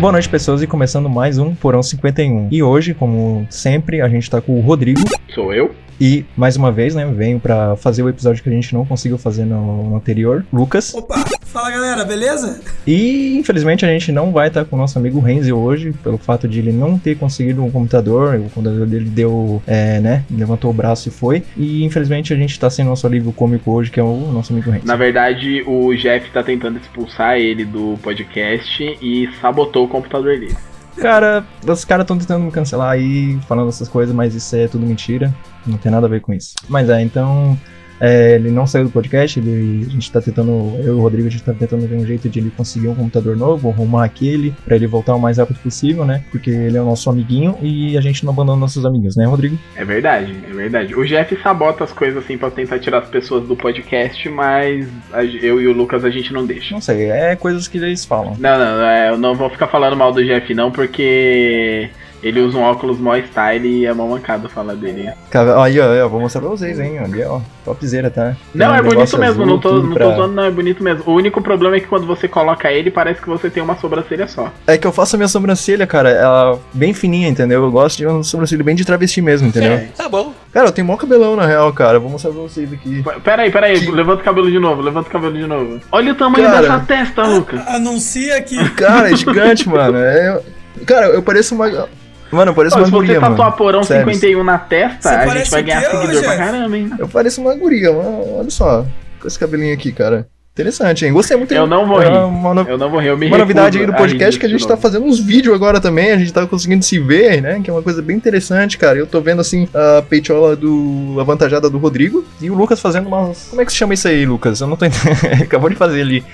Boa noite, pessoas, e começando mais um Porão 51. E hoje, como sempre, a gente tá com o Rodrigo. Sou eu. E, mais uma vez, né, venho pra fazer o episódio que a gente não conseguiu fazer no, no anterior, Lucas. Opa, fala galera, beleza? E, infelizmente, a gente não vai estar com o nosso amigo Renzi hoje, pelo fato de ele não ter conseguido um computador. O computador dele deu, é, né, levantou o braço e foi. E, infelizmente, a gente tá sem nosso alívio cômico hoje, que é o nosso amigo Renzi. Na verdade, o Jeff tá tentando expulsar ele do podcast e sabotou o computador dele. Cara, os caras estão tentando me cancelar aí, falando essas coisas, mas isso é tudo mentira. Não tem nada a ver com isso. Mas é, então. É, ele não saiu do podcast, ele, a gente tá tentando, eu e o Rodrigo, a gente tá tentando ver um jeito de ele conseguir um computador novo, arrumar aquele, pra ele voltar o mais rápido possível, né? Porque ele é o nosso amiguinho e a gente não abandona nossos amiguinhos, né, Rodrigo? É verdade, é verdade. O Jeff sabota as coisas assim pra tentar tirar as pessoas do podcast, mas eu e o Lucas a gente não deixa. Não sei, é coisas que eles falam. Não, não, é, eu não vou ficar falando mal do Jeff não, porque ele usa um óculos mó style e é mó mancado falar dele. Cara, Aí, ó, eu vou mostrar pra vocês, hein? Ali, ó, topzera, tá? Não, é um bonito negócio mesmo, azul, não tô, não pra- tô zoando, não, é bonito mesmo. O único problema é que quando você coloca ele, parece que você tem uma sobrancelha só. É que eu faço a minha sobrancelha, cara, ela bem fininha, entendeu? Eu gosto de uma sobrancelha bem de travesti mesmo, entendeu? Tá bom. Cara, eu tenho mó cabelão na real, cara. Vou mostrar pra vocês aqui. Pera aí, pera aí, levanta o cabelo de novo, levanta o cabelo de novo. Olha o tamanho Cara. dessa testa, Lucas. Anuncia que Cara, é gigante, mano. É... Cara, eu pareço uma. Mano, eu pareço Ó, uma se você guria, tatuar mano. Porão Sério. 51 na testa, Você a gente parece vai ganhar seguidor pra caramba, hein? Eu pareço uma guria, mano. Olha só. Com esse cabelinho aqui, cara. Interessante, hein? Gostei muito. Eu não vou É uma, no- Eu não vou rir, eu me uma novidade aí do a podcast rir que a gente tá fazendo uns vídeos agora também. A gente tá conseguindo se ver, né? Que é uma coisa bem interessante, cara. Eu tô vendo, assim, a peitola do avantajada do Rodrigo e o Lucas fazendo umas. Como é que se chama isso aí, Lucas? Eu não tô entendendo. Acabou de fazer ali.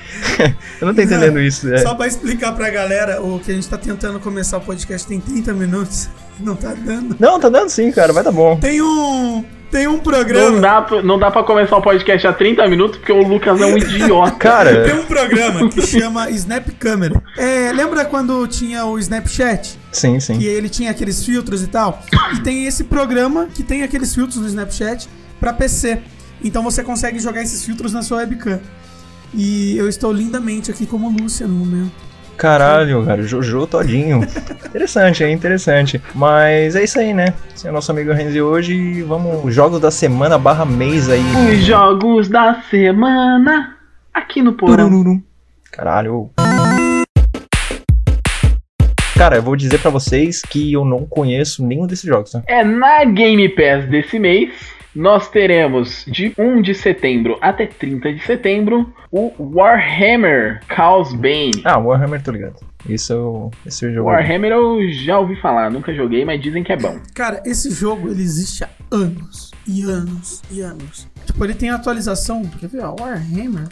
eu não tô entendendo isso. É. só pra explicar pra galera, o que a gente tá tentando começar o podcast tem 30 minutos, não tá dando. Não, tá dando sim, cara. Vai dar bom. Tem um tem um Não programa, dá, pra- não dá pra começar o podcast há 30 minutos porque o Lucas é um idiota. tem Cara, um programa que chama Snap Camera. É, lembra quando tinha o Snapchat? sim, sim. que ele tinha aqueles filtros e tal. E tem esse programa que tem aqueles filtros no Snapchat pra PC. Então você consegue jogar esses filtros na sua webcam. E eu estou lindamente aqui como Lúcia no momento. Caralho, cara, Jojo todinho. interessante, é interessante. Mas é isso aí, né? Esse é o nosso amigo Renzi hoje. e Vamos, jogos da semana barra mês aí. Os jogos da semana aqui no Porão. Caralho. Cara, eu vou dizer pra vocês que eu não conheço nenhum desses jogos, tá? É na Game Pass desse mês. Nós teremos de 1 de setembro até 30 de setembro o Warhammer Chaos Bane. Ah, Warhammer, tô ligado. Isso eu. Esse eu jogo. Warhammer eu já ouvi falar, nunca joguei, mas dizem que é bom. Cara, esse jogo ele existe há anos e anos e anos. Tipo, ele tem atualização. Quer ver? Ó, Warhammer.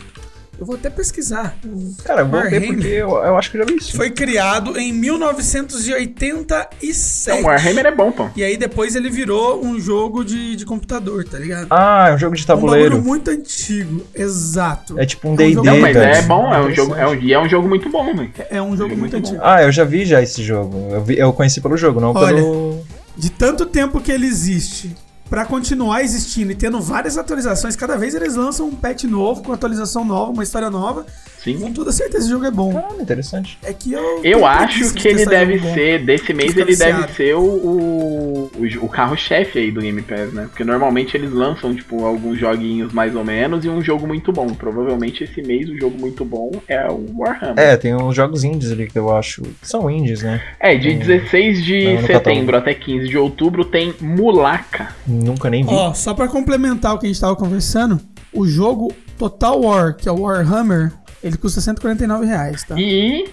Eu vou até pesquisar. Cara, eu vou ver porque eu, eu acho que eu já vi isso. Foi criado em 1987. Não, Warhammer é bom, pô. E aí depois ele virou um jogo de, de computador, tá ligado? Ah, é um jogo de Um bagulho tabuleiro. muito antigo, exato. É tipo um É um D&D. jogo- Não, mas é bom, é um jogo, é um, e é um jogo muito bom, velho. É um jogo Jogo muito muito antigo. Ah, eu já vi já esse jogo. Eu, vi- eu conheci pelo jogo, não Olha. pelo. De tanto tempo que ele existe, pra continuar existindo e tendo várias atualizações, cada vez eles lançam um patch novo, com atualização nova, uma história nova. Com Sim. toda certeza esse jogo é bom. Caralho, interessante. É que eu. Eu acho que ele deve bom. ser, desse mês, ele deve ser o, o, o, carro-chefe aí do Game Pass, né? Porque normalmente eles lançam, tipo, alguns joguinhos mais ou menos e um jogo muito bom. Provavelmente esse mês o jogo muito bom é o Warhammer. É, tem uns jogos indies ali que eu acho. que São indies, né? É, de 16 de Não, setembro até 15 de outubro tem Mulaka. Nunca nem vi. Ó, só pra complementar o que a gente tava conversando, o jogo Total War, que é o Warhammer, ele custa 149 reais, tá? E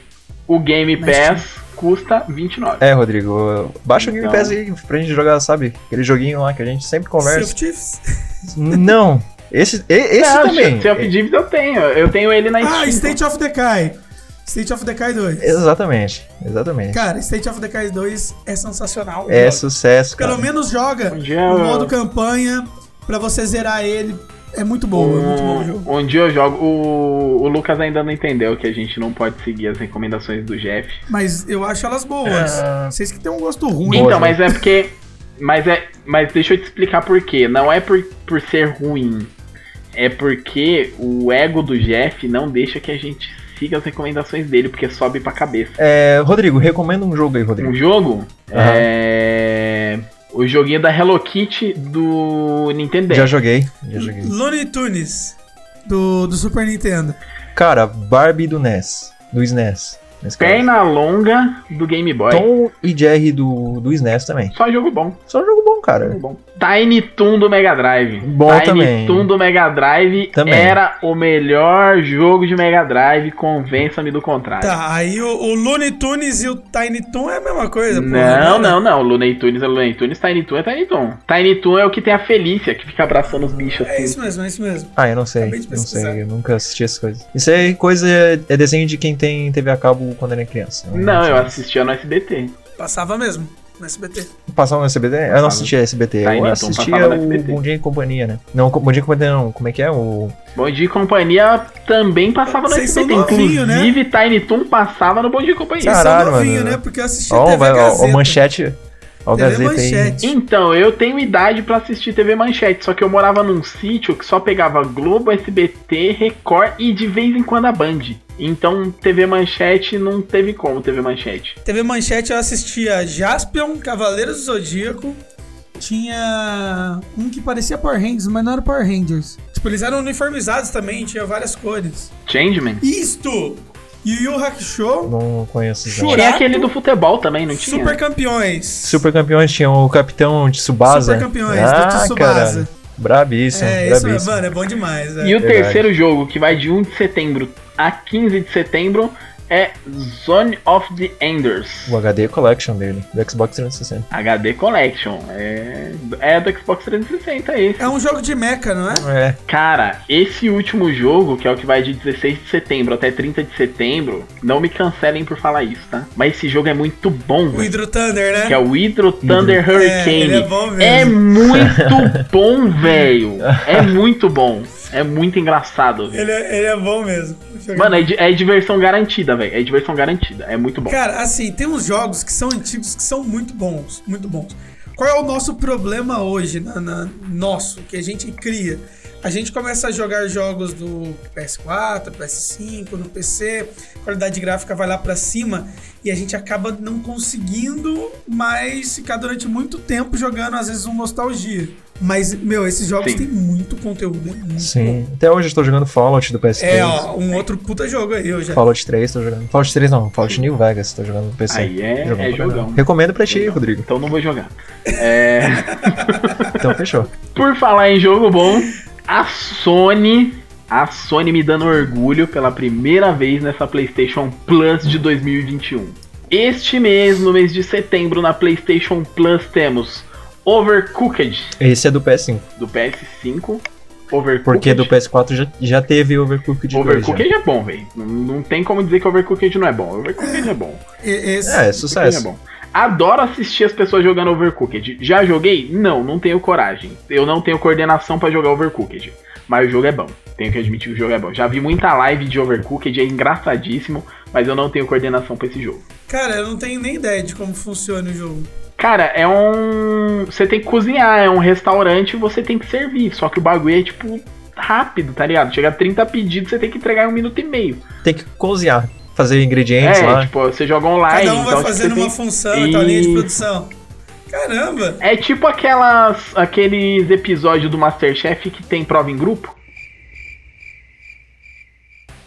o Game Mas Pass custa 29. É, Rodrigo, baixa o Game Então- Pass aí pra gente jogar, sabe? Aquele joguinho lá que a gente sempre Sea conversa. Não, esse, e- esse Não, também. Sea of Thieves eu tenho. Eu tenho ele na Ah, Steam. State of Decay. State of Decay 2. Exatamente, exatamente. Cara, State of Decay 2 é sensacional. É Joga. sucesso, cara. Pelo menos joga Um o modo campanha pra você zerar ele. É muito bom, é muito bom o jogo. Um, um dia eu jogo. O, o Lucas ainda não entendeu que a gente não pode seguir as recomendações do Jeff. Mas eu acho elas boas. É. Vocês que têm um gosto ruim. Boa, Então, né? mas é porque. Mas é. Mas deixa eu te explicar por quê. Não é por, por ser ruim. É porque o ego do Jeff não deixa que a gente siga as recomendações dele, porque sobe pra cabeça. É, Rodrigo, recomenda um jogo aí, Rodrigo. Um jogo é. O joguinho da Hello Kitty do Nintendo Já joguei, já joguei. Looney Tunes, do, do Super Nintendo. Cara, Barbie do NES, do SNES. Perna longa do Game Boy. Tom e Jerry do, do SNES também. Só jogo bom. Só um jogo bom, cara. Jogo bom. Tiny Toon do Mega Drive. Bom Tiny também. Toon do Mega Drive Também. era o melhor jogo de Mega Drive, convença-me do contrário. Tá, aí o, o Looney Tunes e o Tiny Toon é a mesma coisa, pô. Não, né? não, não. Looney Tunes é Looney Tunes, Tiny Toon é Tiny Toon. Tiny Toon é o que tem a Felícia, que fica abraçando os bichos É assim. isso mesmo, é isso mesmo. Ah, eu não sei. Não sei, eu nunca assisti essas coisas. Isso é coisa. É desenho de quem tem TV a cabo quando era criança. Não, eu assistia no SBT. Passava mesmo, no SBT. Passava no SBT? Eu não assistia SBT. Tiny Eu Toon assistia passava no o SBT. Bom Dia e Companhia, né? Não, Bom Dia e Companhia não. Como é que é? O. Bom Dia e Companhia também passava no Vocês são SBT. novinho, né? Inclusive, Tiny Toon passava no Bom Dia e Companhia. Vocês Caralho, são novinho, mano. né? Porque eu assisti Ó, TV vai- Gazeta. ó, manchete. Ó, o TV Gazeta aí. Manchete. Então, eu tenho idade pra assistir TV Manchete, só que eu morava num sítio que só pegava Globo, SBT, Record e de vez em quando a Band. Então, TV Manchete não teve como TV Manchete. TV Manchete eu assistia Jaspion, Cavaleiros do Zodíaco. Tinha um que parecia Power Rangers, mas não era Power Rangers. Tipo, eles eram uniformizados também, tinha várias cores. Changeman? Isto! Yu Yu Hakusho, Não conheço já. Churato. Tinha aquele do futebol também, não tinha? Super Campeões. Super campeões tinha o Capitão Tsubasa. Super Campeões, do ah, Tsubasa. Caralho. Brabíssimo, É, isso, brabíssimo. mano, é bom demais. é. E o Verdade. terceiro jogo, que vai de 1 de setembro a 15 de setembro, é Zone of the Enders. O HD Collection dele, do Xbox 360. HD Collection. É, é do Xbox 360 esse. É um jogo de mecha, não é? É, Cara, esse último jogo, que é o que vai de 16 de setembro até 30 de setembro, não me cancelem por falar isso, tá? Mas esse jogo é muito bom, O. Hydro Thunder, né? Que é o Hydro Thunder É, Hurricane. ele é bom mesmo. É muito bom, velho. É muito bom. É muito engraçado, velho. Ele, é, ele é bom mesmo. Mano, é, é diversão garantida, velho. É diversão garantida. É muito bom. Cara, assim, tem uns jogos que são antigos que são muito bons, muito bons. Qual é o nosso problema hoje, na, na- nosso, que a gente cria? A gente começa a jogar jogos do PS4, PS5, no PC, qualidade gráfica vai lá pra cima e a gente acaba não conseguindo mais ficar durante muito tempo jogando, às vezes, um nostalgia. Mas, meu, esses jogos Sim. têm muito conteúdo, é muito bom. sim. Até hoje eu tô jogando Fallout do PS3. É, ó, um outro puta jogo aí, eu já. Fallout 3 tô jogando. Fallout 3 não, Fallout New Vegas tô jogando no PC. Aí é- é jogão. Recomendo pra ti, Jogão. Rodrigo. Então não vou jogar. É, Então fechou. por falar em jogo bom, a Sony. A Sony me dando orgulho pela primeira vez nessa PlayStation Plus de 2021. Este mês, no mês de setembro, na PlayStation Plus temos Overcooked Esse é do PS5. do PS5. Overcooked. Porque do PS4 já, já teve Overcooked 2. já. Overcooked é bom, velho. Não, não tem como dizer que Overcooked não é bom. Overcooked é bom. Esse, É, é sucesso. bom. Adoro assistir as pessoas jogando Overcooked. Já joguei? Não, não tenho coragem. Eu não tenho coordenação pra jogar Overcooked. Mas o jogo é bom. Tenho que admitir que o jogo é bom. Já vi muita live de Overcooked, é engraçadíssimo, mas eu não tenho coordenação pra esse jogo. Cara, eu não tenho nem ideia de como funciona o jogo. Cara, é um. Você tem que cozinhar, é um restaurante e você tem que servir. Só que o bagulho é tipo rápido, tá ligado? Chega a 30 pedidos, você tem que entregar em um minuto e meio. Tem que cozinhar, fazer ingredientes é, lá. tipo, você joga online. Cada um vai então, tipo, fazendo você uma tem- função, então linha de produção. Caramba! É tipo aquelas, aqueles episódios do Masterchef que tem prova em grupo.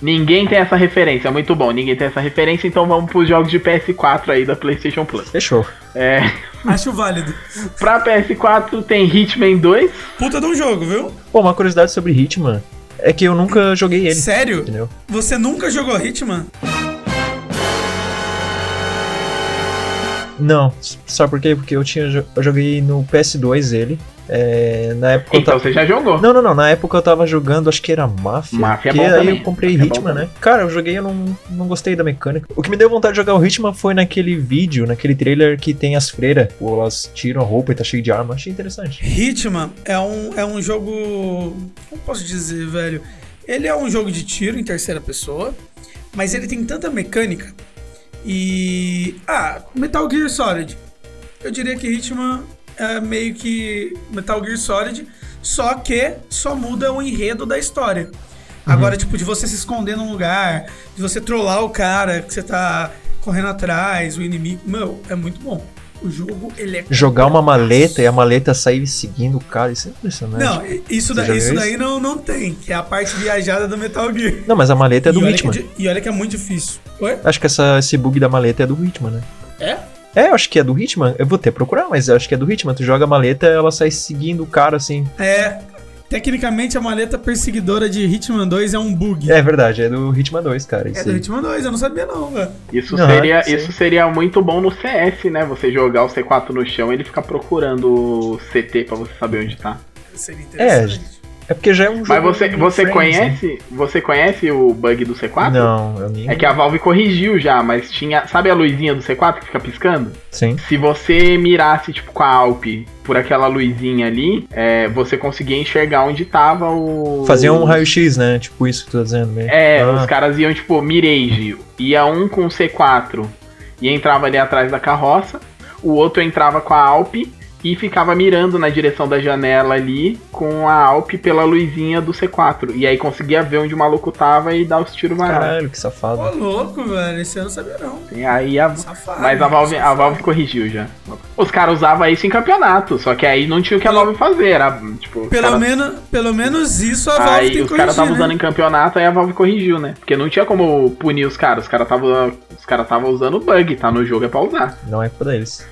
Ninguém tem essa referência, muito bom. Ninguém tem essa referência, então vamos pros jogos de PS4 aí da PlayStation Plus. Fechou. É, Acho válido. pra PS4 tem Hitman 2. Puta de um jogo, viu? Pô, uma curiosidade sobre Hitman é que eu nunca joguei ele. Sério? Entendeu? Você nunca jogou Hitman? Não, sabe por quê? Porque eu tinha eu joguei no PS2 ele. é, na época eu Então tava. você já jogou. Não, não, não. Na época eu tava jogando, acho que era Mafia. Mafia é que bom aí também. eu comprei Mafia é Hitman, né? Cara, eu joguei e eu não, não gostei da mecânica. O que me deu vontade de jogar o Hitman foi naquele vídeo, naquele trailer que tem as freiras. Ou elas tiram a roupa e tá cheio de arma. Achei interessante. Hitman é um, é um jogo. Como posso dizer, velho? Ele é um jogo de tiro em terceira pessoa, mas ele tem tanta mecânica. E. Ah, Metal Gear Solid. Eu diria que Hitman é meio que Metal Gear Solid, só que só muda o enredo da história. Agora, tipo, de você se esconder num lugar, de você trollar o cara que você tá correndo atrás, o inimigo. Meu, é muito bom. O jogo, ele é. Jogar uma maleta e a maleta sair seguindo o cara, isso é impressionante. Não, isso, da- isso daí não, não tem, que é a parte viajada do Metal Gear. Não, mas a maleta é do Hitman. é e olha que é muito difícil. Oi? Acho que essa, esse bug da maleta é do Hitman, né? É? É, eu acho que é do Hitman. Eu vou ter que procurar, mas eu acho que é do Hitman. Tu joga a maleta ela sai seguindo o cara assim. É. Tecnicamente, a maleta perseguidora de Hitman 2 é um bug. É verdade, é do Hitman 2, cara. É do. Hitman 2, eu não sabia não, velho. Isso, Não, seria, sim. isso seria muito bom no CS, né? Você jogar o C4 no chão e ele ficar procurando o CT pra você saber onde tá. Seria interessante. É porque já é um jogo. Mas você, você frames, né? conhece. Você conhece o bug do C4? Não, eu nem. É que a Valve corrigiu já, mas tinha. Sabe a luzinha do C4 que fica piscando? Sim. Se você mirasse, tipo, com a Alp por aquela luzinha ali, é, você conseguia enxergar onde tava o. Fazia um raio-x, né? Tipo isso que tu tá dizendo mesmo. É, Ah, os caras iam, tipo, mirage. Ia um com o C4 e entrava ali atrás da carroça. O outro entrava com a Alp e ficava mirando na direção da janela ali com a Alp pela luzinha do C4. E aí conseguia ver onde o maluco tava e dar os tiros varados. Caralho, que safado. Ô, louco, velho. Esse eu não sabia não. E aí a, Safado. Mas a Valve, a. Valve corrigiu já. Os caras usavam isso em campeonato, só que aí não tinha o que a Valve fazer. Era, tipo, os Pelo, caras- menos, pelo menos isso a Valve Aí tem os que caras estavam corrigir, usando né? em campeonato, aí a Valve corrigiu, né? Porque não tinha como punir os caras. Os caras estavam os cara usando bug, tá no jogo é pra usar. Não é pra eles.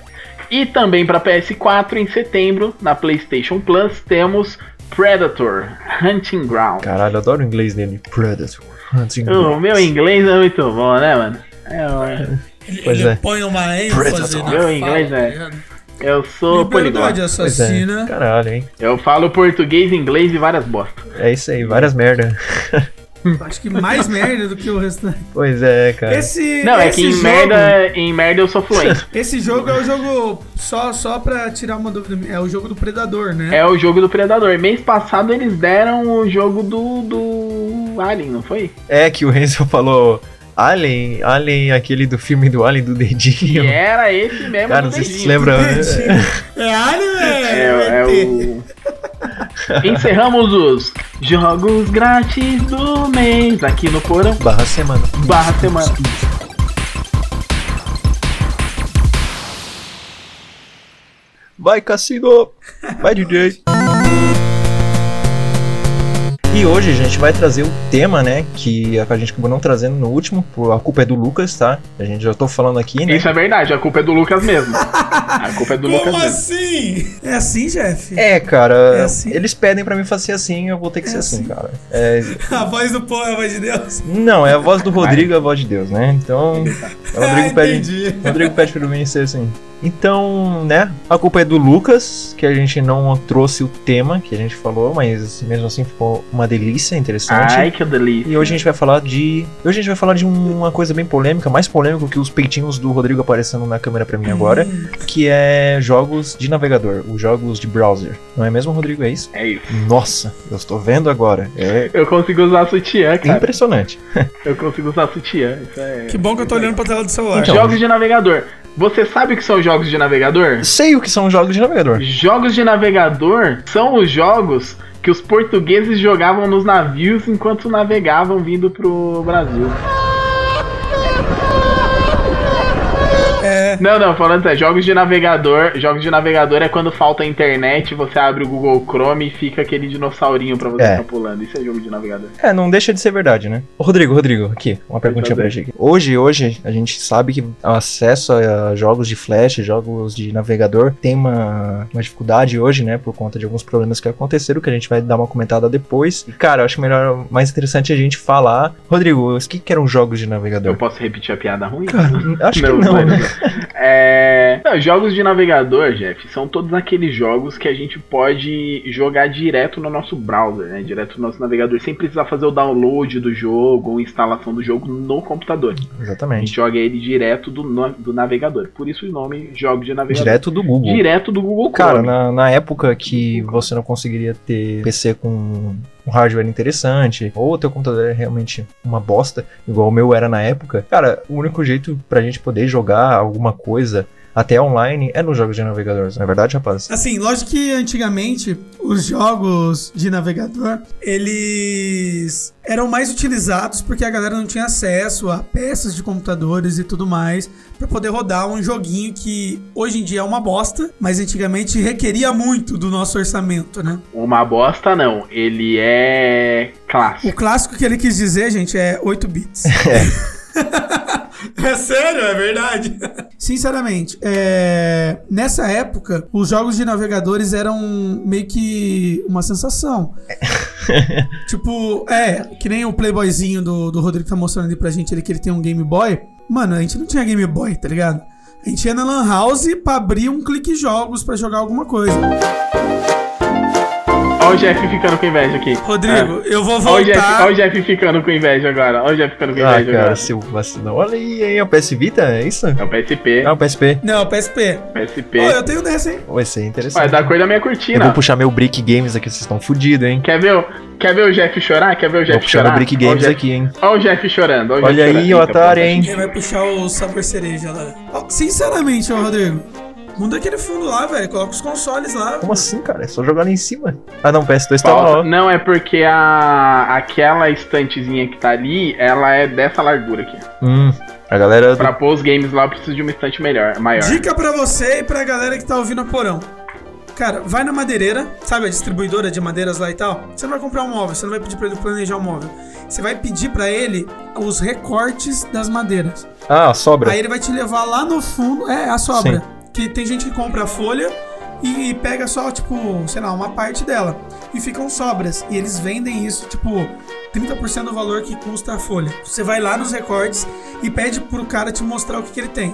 E também pra PS4, em setembro, na PlayStation Plus, temos Predator Hunting Ground. Caralho, eu adoro o inglês dele. Predator. Hunting O Grounds. meu inglês é muito bom, né, mano? É, eu- Ele, Pois ele é. põe uma ênfase Predator. na Meu fala, inglês tá é- ligado? eu sou Liberdade é. assassina. Caralho, hein? Eu falo português, inglês e várias bostas. É isso aí, várias merda. Acho que mais merda do que o restante. Pois é, cara. Esse, Não, é esse que em jogo, merda, em merda eu sou fluente. Esse jogo é o jogo, só, só pra tirar uma dúvida, é o jogo do Predador, né? É o jogo do Predador. Mês passado eles deram o jogo do, do Alien, não foi? É que o Renzo falou Alien, Alien, aquele do filme do Alien do E dedinho. era esse mesmo Cara, do sei se dedinho. se lembra. É Alien, É, é, é o... Encerramos os jogos grátis do mês aqui no Porão Barra semana. barra semana. Vai, Cassino! Vai, DJ! Hoje a gente vai trazer o tema, né? Que a gente acabou não trazendo no último. A culpa é do Lucas, tá? A gente já tô falando aqui, né? Isso é verdade, a culpa é do Lucas mesmo. A culpa é do Lucas Como mesmo. assim? É assim, Jeff? É, cara, É assim? eles pedem pra mim fazer assim, eu vou ter que É ser assim, assim. cara. É, A voz do povo é a voz de Deus. não, é a voz do Rodrigo, é a voz de Deus, né? Então, o Rodrigo ah, pede, o Rodrigo pede pra mim ser assim. Então, né, a culpa é do Lucas, que a gente não trouxe o tema que a gente falou, mas mesmo assim ficou uma delícia, interessante. Ai, que delícia. E hoje a gente vai falar de. Hoje a gente vai falar de uma coisa bem polêmica, mais polêmica que os peitinhos do Rodrigo aparecendo na câmera pra mim agora, Hum, que é jogos de navegador, os jogos de browser. Não é mesmo, Rodrigo? É isso? É isso. Nossa, eu estou vendo agora. É Eu consigo usar sutiã, cara. impressionante. Eu consigo usar sutiã. Isso é... Que bom que eu tô olhando pra tela do celular. Então. Jogos de navegador. Você sabe o que são jogos de navegador? Sei o que são jogos de navegador. Jogos de navegador são os jogos que os portugueses jogavam nos navios enquanto navegavam vindo pro Brasil. É, Não, não, falando sério, jogos de navegador, jogos de navegador é quando falta internet, você abre o Google Chrome e fica aquele dinossaurinho pra você É. ficar pulando. Isso é jogo de navegador. É, não deixa de ser verdade, né? Ô, Rodrigo, Rodrigo, aqui, uma perguntinha pra gente. Hoje, hoje, a gente sabe que o acesso a jogos de flash, jogos de navegador, tem uma, uma dificuldade hoje, né? Por conta de alguns problemas que aconteceram, que a gente vai dar uma comentada depois. E, cara, eu acho melhor, mais interessante a gente falar. Rodrigo, o que, que eram jogos de Eu navegador? posso repetir a piada ruim? Cara, acho que Não, não, não. né? É... não, jogos de navegador, Jeff, são todos aqueles jogos que a gente pode jogar direto no nosso browser, né? Direto no nosso navegador, sem precisar fazer o download do jogo ou instalação do jogo no computador. A gente Exatamente. joga ele direto do, do navegador. Por isso o nome jogos de navegador. Direto do Google. Direto do Google Cara, Chrome. na, na época que você não conseguiria ter PC com um hardware interessante, ou o teu computador é realmente uma bosta, igual o meu era na época, cara, o único jeito pra gente poder jogar alguma coisa até online, é nos jogos de navegador, não é verdade, rapaz? Assim, lógico que antigamente os jogos de navegador, eles eram mais utilizados porque a galera não tinha acesso a peças de computadores e tudo mais para poder rodar um joguinho que hoje em dia é uma bosta, mas antigamente requeria muito do nosso orçamento, né? Uma bosta não, ele é clássico. O clássico que ele quis dizer, gente, é 8 bits. É sério, é verdade. Sinceramente, é... nessa época, os jogos de navegadores eram meio que uma sensação. tipo, é, que nem o Playboyzinho do, do Rodrigo tá mostrando ali pra gente, ele, que ele tem um Game Boy. Mano, a gente não tinha Game Boy, tá ligado? A gente ia na Lan House pra abrir um clique jogos pra jogar alguma coisa. Olha o Jeff ficando com inveja aqui. Rodrigo, eu vou Olha o, Jeff, voltar. olha o Jeff ficando com inveja agora. Olha o Jeff ficando com Ah, inveja cara, agora. seu vacilão. Olha aí, hein, é o PS Vita, é isso? É o PSP. Ah, o PSP. Não, PSP. PSP. Ó, eu tenho dessa, hein? Vai ser interessante. Vai dar cor da minha Eu cortina. vou puxar meu Brick Games aqui, vocês estão fodidos, hein? Quer ver, o, quer ver o Jeff chorar? Quer ver o Vou Jeff puxar chorar? meu Brick Olha o Games Jeff- aqui, hein? Olha o Jeff chorando. Olha, o Olha Jeff aí, chorando. o otário, hein? Ele vai puxar o sabor cereja lá. Sinceramente, ó, Rodrigo. Muda aquele fundo lá, velho. Coloca os consoles lá. Como assim, cara? É só jogar lá em cima. Ah, não, o PS2 tá lá. Não, é porque a aquela estantezinha que tá ali, ela é dessa largura aqui. Hum, a galera... Pra pôr os games lá, eu preciso de uma estante melhor, maior. Dica pra você e pra galera que tá ouvindo a porão. Cara, vai na madeireira, sabe a distribuidora de madeiras lá e tal? Você não vai comprar um móvel, você não vai pedir pra ele planejar um móvel. Você vai pedir pra ele os recortes das madeiras. Ah, sobra. Aí ele vai te levar lá no fundo, é, a sobra. Que tem gente que compra a folha e pega só, tipo, sei lá, uma parte dela. E ficam sobras. E eles vendem isso, tipo, 30% do valor que custa a folha. Você vai lá nos recortes e pede pro cara te mostrar o que, que ele tem.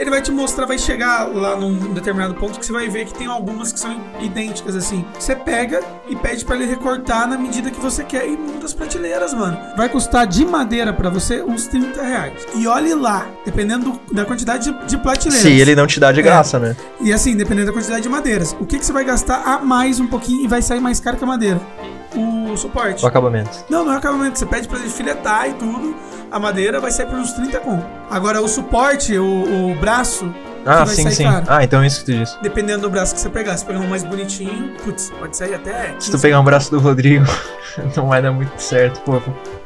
Ele vai te mostrar, vai chegar lá num determinado ponto que você vai ver que tem algumas que são idênticas assim. Você pega e pede pra ele recortar na medida que você quer e muda as prateleiras, mano. Vai custar de madeira pra você uns 30 reais. E olhe lá, dependendo do- da quantidade de, de prateleiras. Se ele não te dá de graça, né? E assim, dependendo da quantidade de madeiras. O que, que você vai gastar a mais um pouquinho e vai sair mais caro que a madeira? O suporte. O acabamento. Não, não é acabamento. Você pede pra ele filetar e tudo. A madeira vai sair por uns 30 com. Agora, o suporte, o, o braço, Ah, sim, sim. caro. Ah, então é isso que tu disse. dependendo do braço que você pegar. Se pegar um mais bonitinho, putz, pode sair até. Se tu 15. pegar um braço do Rodrigo, não vai dar muito certo, pô.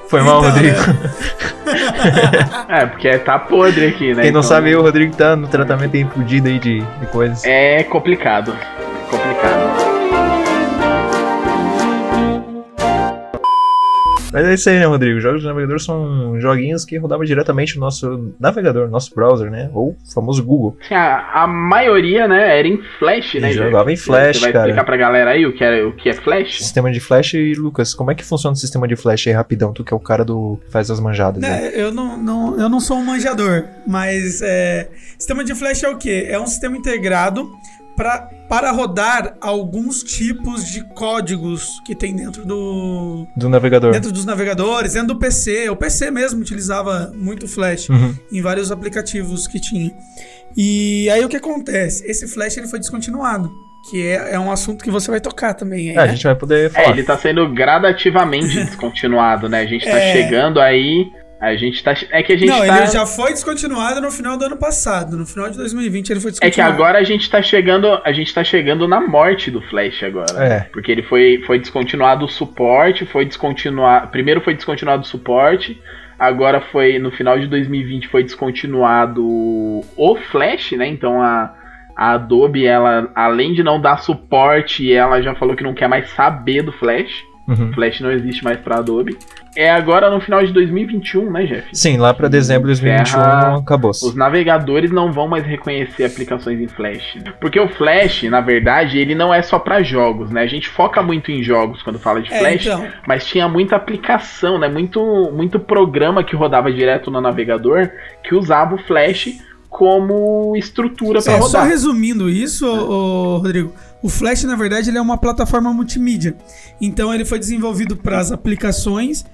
Foi mal, Então, Rodrigo. É, porque tá podre aqui, né? Quem não Então, sabe, o Rodrigo tá no tratamento aí fudido aí de, de coisas. É complicado. É complicado. Mas é isso aí, né, Rodrigo? Jogos de navegador são joguinhos que rodavam diretamente no nosso navegador, nosso browser, né? Ou o famoso Google. A, a maioria, né, era em Flash, E né? jogava em? Flash, Você vai cara. explicar pra galera aí o que é, o que é Flash? Sistema de flash e Lucas, como é que funciona o sistema de flash aí rapidão? Tu que é o cara do que faz as manjadas, né? Né, eu, não, não, eu não sou um manjador, mas é, sistema de flash é o quê? É um sistema integrado pra, para rodar alguns tipos de códigos que tem dentro do, Do navegador. dentro dos navegadores, dentro do PC. O PC mesmo utilizava muito flash Uhum. em vários aplicativos que tinha. E aí o que acontece? Esse flash ele foi descontinuado, que é, é um assunto que você vai tocar também aí, É, a né? gente vai poder É, falar. ele tá sendo gradativamente descontinuado, né? A gente tá É. chegando aí. A gente tá. É que a gente Não, tá. ele já foi descontinuado no final do ano passado. No final de 2020 ele foi É que descontinuado. agora a gente tá chegando. A gente tá chegando na morte do Flash agora. É. Porque ele foi, foi descontinuado o suporte, foi descontinuado. Primeiro foi descontinuado o suporte. Agora foi. No final de 2020 foi descontinuado o Flash, né? Então a. A Adobe, ela, além de não dar suporte, ela já falou que não quer mais saber do Flash. Uhum. Flash não existe mais pra Adobe. É agora no final de 2021, né, Jeff? Sim, lá pra dezembro de 2021 Ferra- acabou. Os navegadores não vão mais reconhecer aplicações em Flash. Porque o Flash, na verdade, ele não é só pra jogos, né? A gente foca muito em jogos quando fala de É, Flash, então. mas tinha muita aplicação, né? Muito, muito programa que rodava direto no navegador que usava o Flash como estrutura pra É, só rodar. resumindo isso, ô, ô, Rodrigo, o Flash, na verdade, ele é uma plataforma multimídia. Então ele foi desenvolvido para as aplicações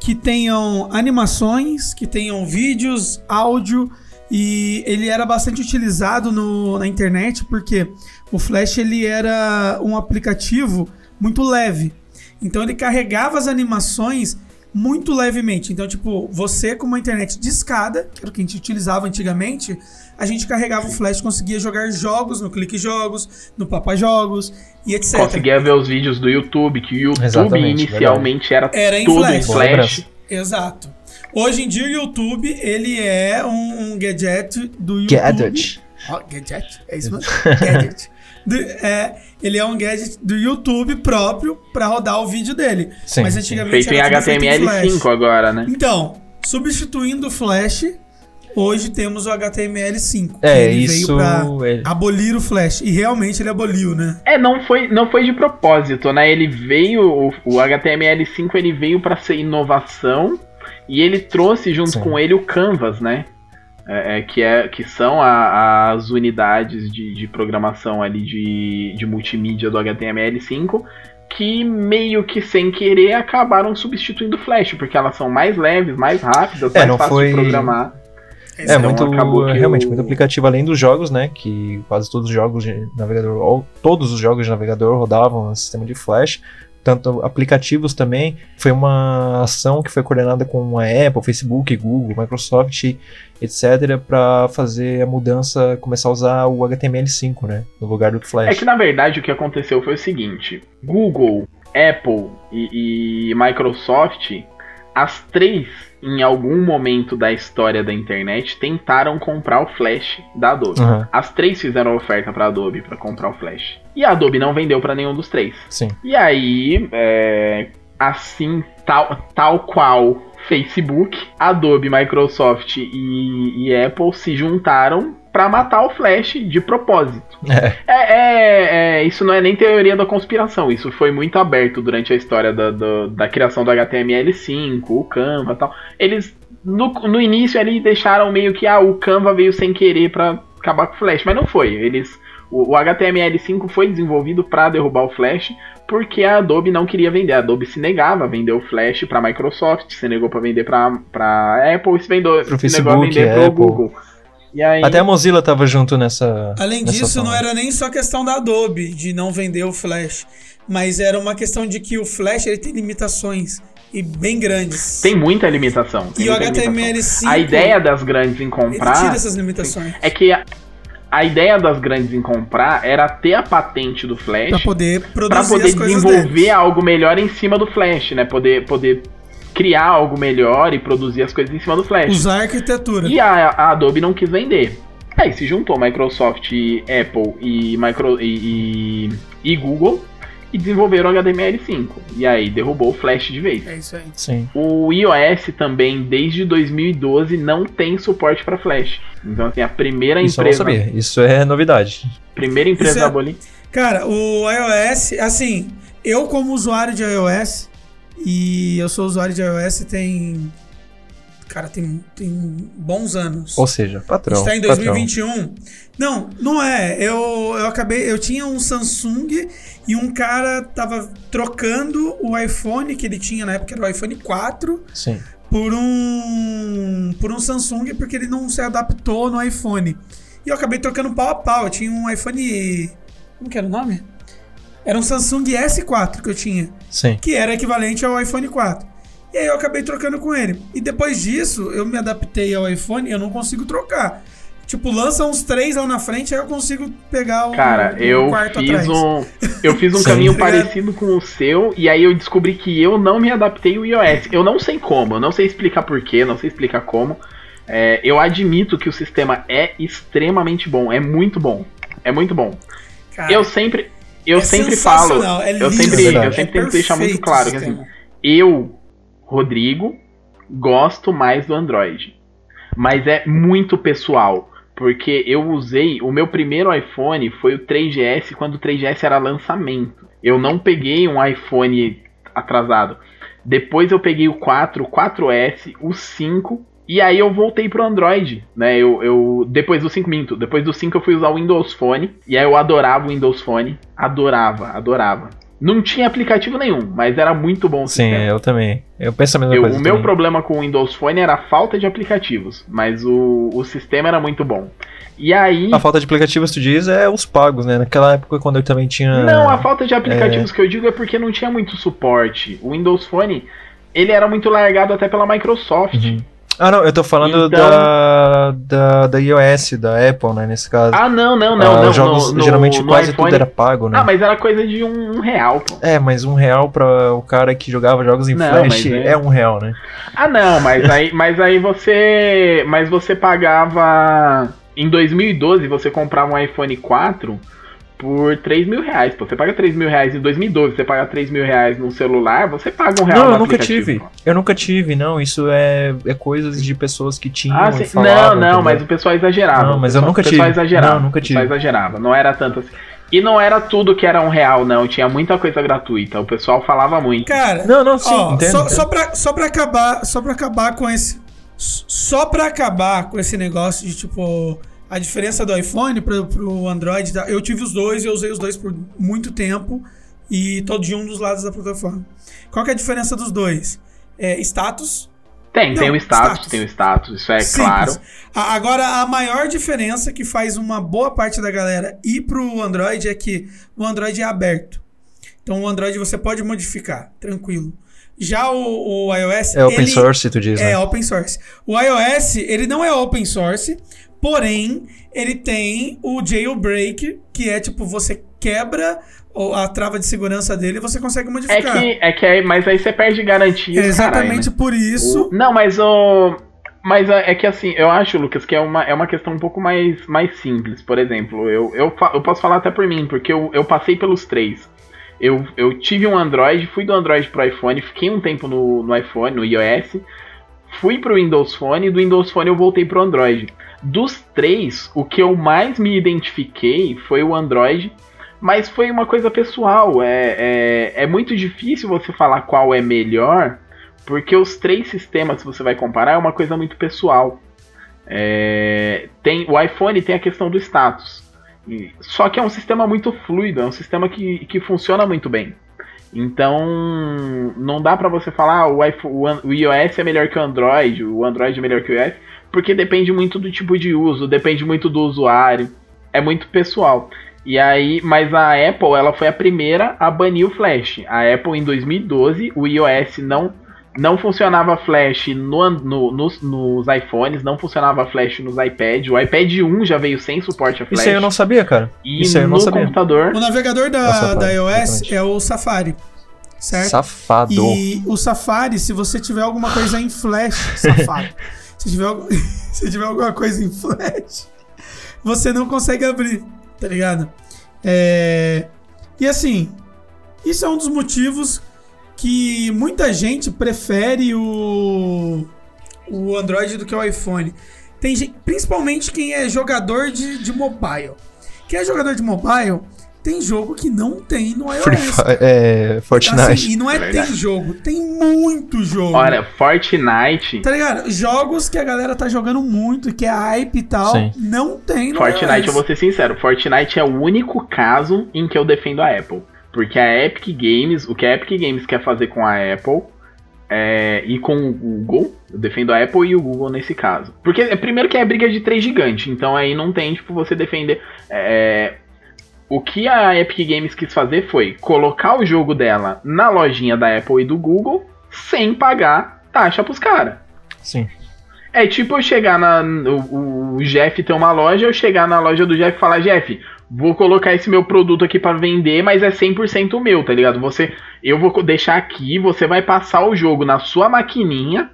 que tenham animações, que tenham vídeos, áudio, e ele era bastante utilizado no- na internet porque o Flash ele era um aplicativo muito leve. Então ele carregava as animações muito levemente. Então, tipo, você com uma internet de escada, que era o que a gente utilizava antigamente, a gente carregava o flash, conseguia jogar jogos no Clique Jogos, no Papa Jogos e etc. Conseguia ver os vídeos do YouTube, que o YouTube Exatamente, inicialmente era, Era em todo flash. em flash. Exato. Hoje em dia o YouTube, ele é um, um gadget do YouTube. Gadget. Ó, gadget, é isso mesmo? gadget. Do- é, ele é um gadget do YouTube próprio pra rodar o vídeo dele. Sim, Mas antigamente Feito em era tudo feito em HTML5 Flash. agora, né? Então, substituindo o Flash, hoje temos o HTML5. que É, ele isso. veio pra é- abolir o Flash. E realmente ele aboliu, né? É, não foi, não foi de propósito, né? Ele veio, o, o HTML5 ele veio para ser inovação e ele trouxe junto Sim. com ele o Canvas, né? É, é, que, é, que são a- as unidades de, de programação ali de, de multimídia do HTML5 que meio que sem querer acabaram substituindo o Flash, porque elas são mais leves, mais rápidas, É, mais não fáceis foi- de programar. É Então, muito, acabou que realmente, o- muito aplicativo, além dos jogos, né? Que quase todos os jogos de navegador, ou todos os jogos de navegador rodavam no sistema de Flash, tanto aplicativos também. Foi uma ação que foi coordenada com a Apple, Facebook, Google, Microsoft, etc, para fazer a mudança, começar a usar o HTML5, né? No lugar do Flash. É que na verdade o que aconteceu foi o seguinte: Google, Apple e, e Microsoft, as três, em algum momento da história da internet, tentaram comprar o Flash da Adobe. Aham, As três fizeram oferta para Adobe para comprar o Flash. E a Adobe não vendeu para nenhum dos três. sim. E aí, é, assim, tal, tal qual Facebook, Adobe, Microsoft e, e Apple se juntaram para matar o Flash de propósito. É, É, é- é, isso não é nem teoria da conspiração, isso foi muito aberto durante a história da, da, da criação do HTML5, o Canva e tal. Eles, no, no início, ali deixaram meio que ah, o Canva veio sem querer pra acabar com o Flash, mas não foi. Eles, o, o HTML5 foi desenvolvido para derrubar o Flash porque a Adobe não queria vender. A Adobe se negava a vender o Flash para Microsoft, se negou para vender para Apple, se, vendou, Pro se negou a Facebook, vender pro Apple. Google. E aí, Até a Mozilla tava junto nessa. Além nessa disso, ação, não era nem só questão da Adobe de não vender o Flash, mas era uma questão de que o Flash ele tem limitações e bem grandes. tem muita limitação. tem e o muita limitação. HTML5 A ideia das grandes em ele comprar tira essas limitações é que a, a ideia das grandes em comprar era ter a patente do Flash Pra poder para produzir poder as coisas desenvolver deles. algo melhor em cima do Flash, né? Poder, poder criar algo melhor e produzir as coisas em cima do Flash. Usar a arquitetura. E a, a Adobe não quis vender. Aí se juntou Microsoft, Apple e, Micro, e, e, e Google e desenvolveram o HTML5. E aí derrubou o Flash de vez. É isso aí. Sim. O iOS também, desde 2012, não tem suporte para Flash. Então, assim, a primeira Isso eu não empresa, sabia. Isso é novidade. primeira empresa Isso é- a abolir. Cara, o iOS, assim, eu como usuário de iOS, e eu sou usuário de iOS tem. Cara, tem, tem bons anos. Ou seja, patrão. Está em patrão. 2021. Não, não é. Eu, eu acabei. Eu tinha um Samsung e um cara tava trocando o iPhone que ele tinha na época, era o iPhone 4, Sim. por um. por um Samsung porque ele não se adaptou no iPhone. E eu acabei trocando pau a pau. Eu tinha um iPhone. Como que era o nome? Era um Samsung S4 que eu tinha Sim. que era equivalente ao iPhone 4. E aí eu acabei trocando com ele. E depois disso, eu me adaptei ao iPhone e eu não consigo trocar. Tipo, lança uns três lá na frente, aí eu consigo pegar o, Cara, o eu quarto fiz atrás. um. Eu fiz um Sim. caminho Tá parecido com o seu, e aí eu descobri que eu não me adaptei ao iOS. Eu não sei como, eu não sei explicar porquê, não sei explicar como. É, eu admito que o sistema é extremamente bom, é muito bom. É muito bom. Cara, eu sempre. Eu é sempre falo. é eu sempre, é eu sempre tento deixar muito claro que assim, eu, Rodrigo, gosto mais do Android. Mas é muito pessoal. Porque eu usei. O meu primeiro iPhone foi o 3GS quando o 3GS era lançamento. Eu não peguei um iPhone atrasado. Depois eu peguei o 4, o 4S, o 5. E aí eu voltei pro Android, né? Eu, eu depois do 5 minto, depois do 5 eu fui usar o Windows Phone e aí eu adorava o Windows Phone, adorava, adorava. Não tinha aplicativo nenhum, mas era muito bom o Sim, sistema. eu também. Eu penso a mesma Eu- coisa. o meu também. problema com o Windows Phone era a falta de aplicativos, mas o, o sistema era muito bom. E aí. A falta de aplicativos, tu diz, é os pagos, né? Naquela época, quando eu também tinha. Não, a falta de aplicativos que eu digo é porque não tinha muito suporte. O Windows Phone ele era muito largado até pela Microsoft. Uhum. Ah, não, eu tô falando Então- da, da, da iOS, da Apple, né, nesse caso. Ah, não, não, não, Ah, não. os jogos, no- no- geralmente no quase iPhone- tudo era pago, né? Ah, mas era coisa de um, um real, pô. É, mas um real pra o cara que jogava jogos em Não, Flash é- é... um real, né? Ah, não, mas aí, mas aí você. Mas você pagava. Em 2012, você comprava um iPhone 4 por 3 mil reais. Pô. Você paga 3 mil reais em 2012, você paga 3 mil reais num celular, você paga um real Não, no eu nunca aplicativo, tive. pô. Eu nunca tive, não. Isso é, é coisas de pessoas que tinham Ah, falavam, Não, não, entendeu? mas o pessoal exagerava. Não, mas o eu pessoal, nunca o pessoal tive. Exagerava, Não, nunca O pessoal tive. exagerava. Não era tanto assim. E não era tudo que era um real, não. Tinha muita coisa gratuita. O pessoal falava muito. Cara, Não, não, sim, ó, entendo, só, só, pra, só pra acabar, só pra acabar com esse. Só pra acabar com esse negócio de tipo. A diferença do iPhone pro, pro Android. tá? Eu tive os dois e eu usei os dois por muito tempo. E todo de um dos lados da plataforma. Qual que é a diferença dos dois? É status. Tem, tem Não, o status, status. tem o status, isso é Simples. claro. A- Agora, a maior diferença que faz uma boa parte da galera ir pro Android é que o Android é aberto. Então, o Android você pode modificar, tranquilo. Já o, o iOS. É open ele source, tu diz, É né? open source. O iOS, ele não é open source, porém, ele tem o jailbreak, que é tipo, você quebra a trava de segurança dele e você consegue É modificar. que, é que aí, mas aí você perde garantia. É exatamente né? por isso. O- Não, mas o. Mas é é que assim, eu acho, Lucas, que é uma, é uma questão um pouco mais, mais simples. Por exemplo, eu, eu, eu posso falar até por mim, porque eu, eu passei pelos três. Eu, eu tive um Android, fui do Android pro iPhone, fiquei um tempo no, no iPhone, no iOS, fui pro Windows Phone e do Windows Phone eu voltei pro Android. Dos três, o que eu mais me identifiquei foi o Android, mas foi uma coisa pessoal. É, é, é muito difícil você falar qual é melhor, porque os três sistemas que você vai comparar é uma coisa muito pessoal. É, tem O iPhone tem a questão do status. Só que é um sistema muito fluido, é um sistema que, que funciona muito bem. Então, não dá pra você falar ah, o, iPhone, o iOS é melhor que o Android, o Android é melhor que o iOS, porque depende muito do tipo de uso, depende muito do usuário, é muito pessoal. E aí, mas a Apple, ela foi a primeira a banir o Flash. A Apple em 2012, o iOS não não funcionava Flash no, no- nos, nos iPhones, não funcionava Flash nos iPads. O iPad 1 já veio sem suporte a Flash. Isso aí eu não sabia, cara. E Isso aí eu no não sabia. computador. O navegador É da, Safari, da iOS exatamente. é o Safari. Certo? Safado. E o Safari, se você tiver alguma coisa em flash, safado. se, tiver, se tiver alguma coisa em flash, você não consegue abrir, tá ligado? É, E assim, isso é um dos motivos que muita gente prefere o, o Android do que o iPhone. Tem gente, principalmente quem é jogador de, de mobile. Quem é jogador de mobile, tem jogo que não tem no iOS. Free é, Fortnite. Assim, e não é, É verdade. tem jogo, tem muito jogo. Olha, Fortnite. Tá ligado? Jogos que a galera tá jogando muito, que é hype e tal, Sim. não tem no Fortnite, iOS. eu vou ser sincero, Fortnite é o único caso em que eu defendo a Apple. Porque a Epic Games, o que a Epic Games quer fazer com a Apple é, e com o Google, eu defendo a Apple e o Google nesse caso. Porque é, primeiro que é briga de três gigantes, então aí não tem, tipo, você defender. é, o que a Epic Games quis fazer foi colocar o jogo dela na lojinha da Apple e do Google sem pagar taxa pros caras. Sim. É tipo eu chegar na. O, o Jeff tem uma loja, eu chegar na loja do Jeff e falar, Jeff, vou colocar esse meu produto aqui pra vender, mas é 100% meu, tá ligado? Você, eu vou deixar aqui, você vai passar o jogo na sua maquininha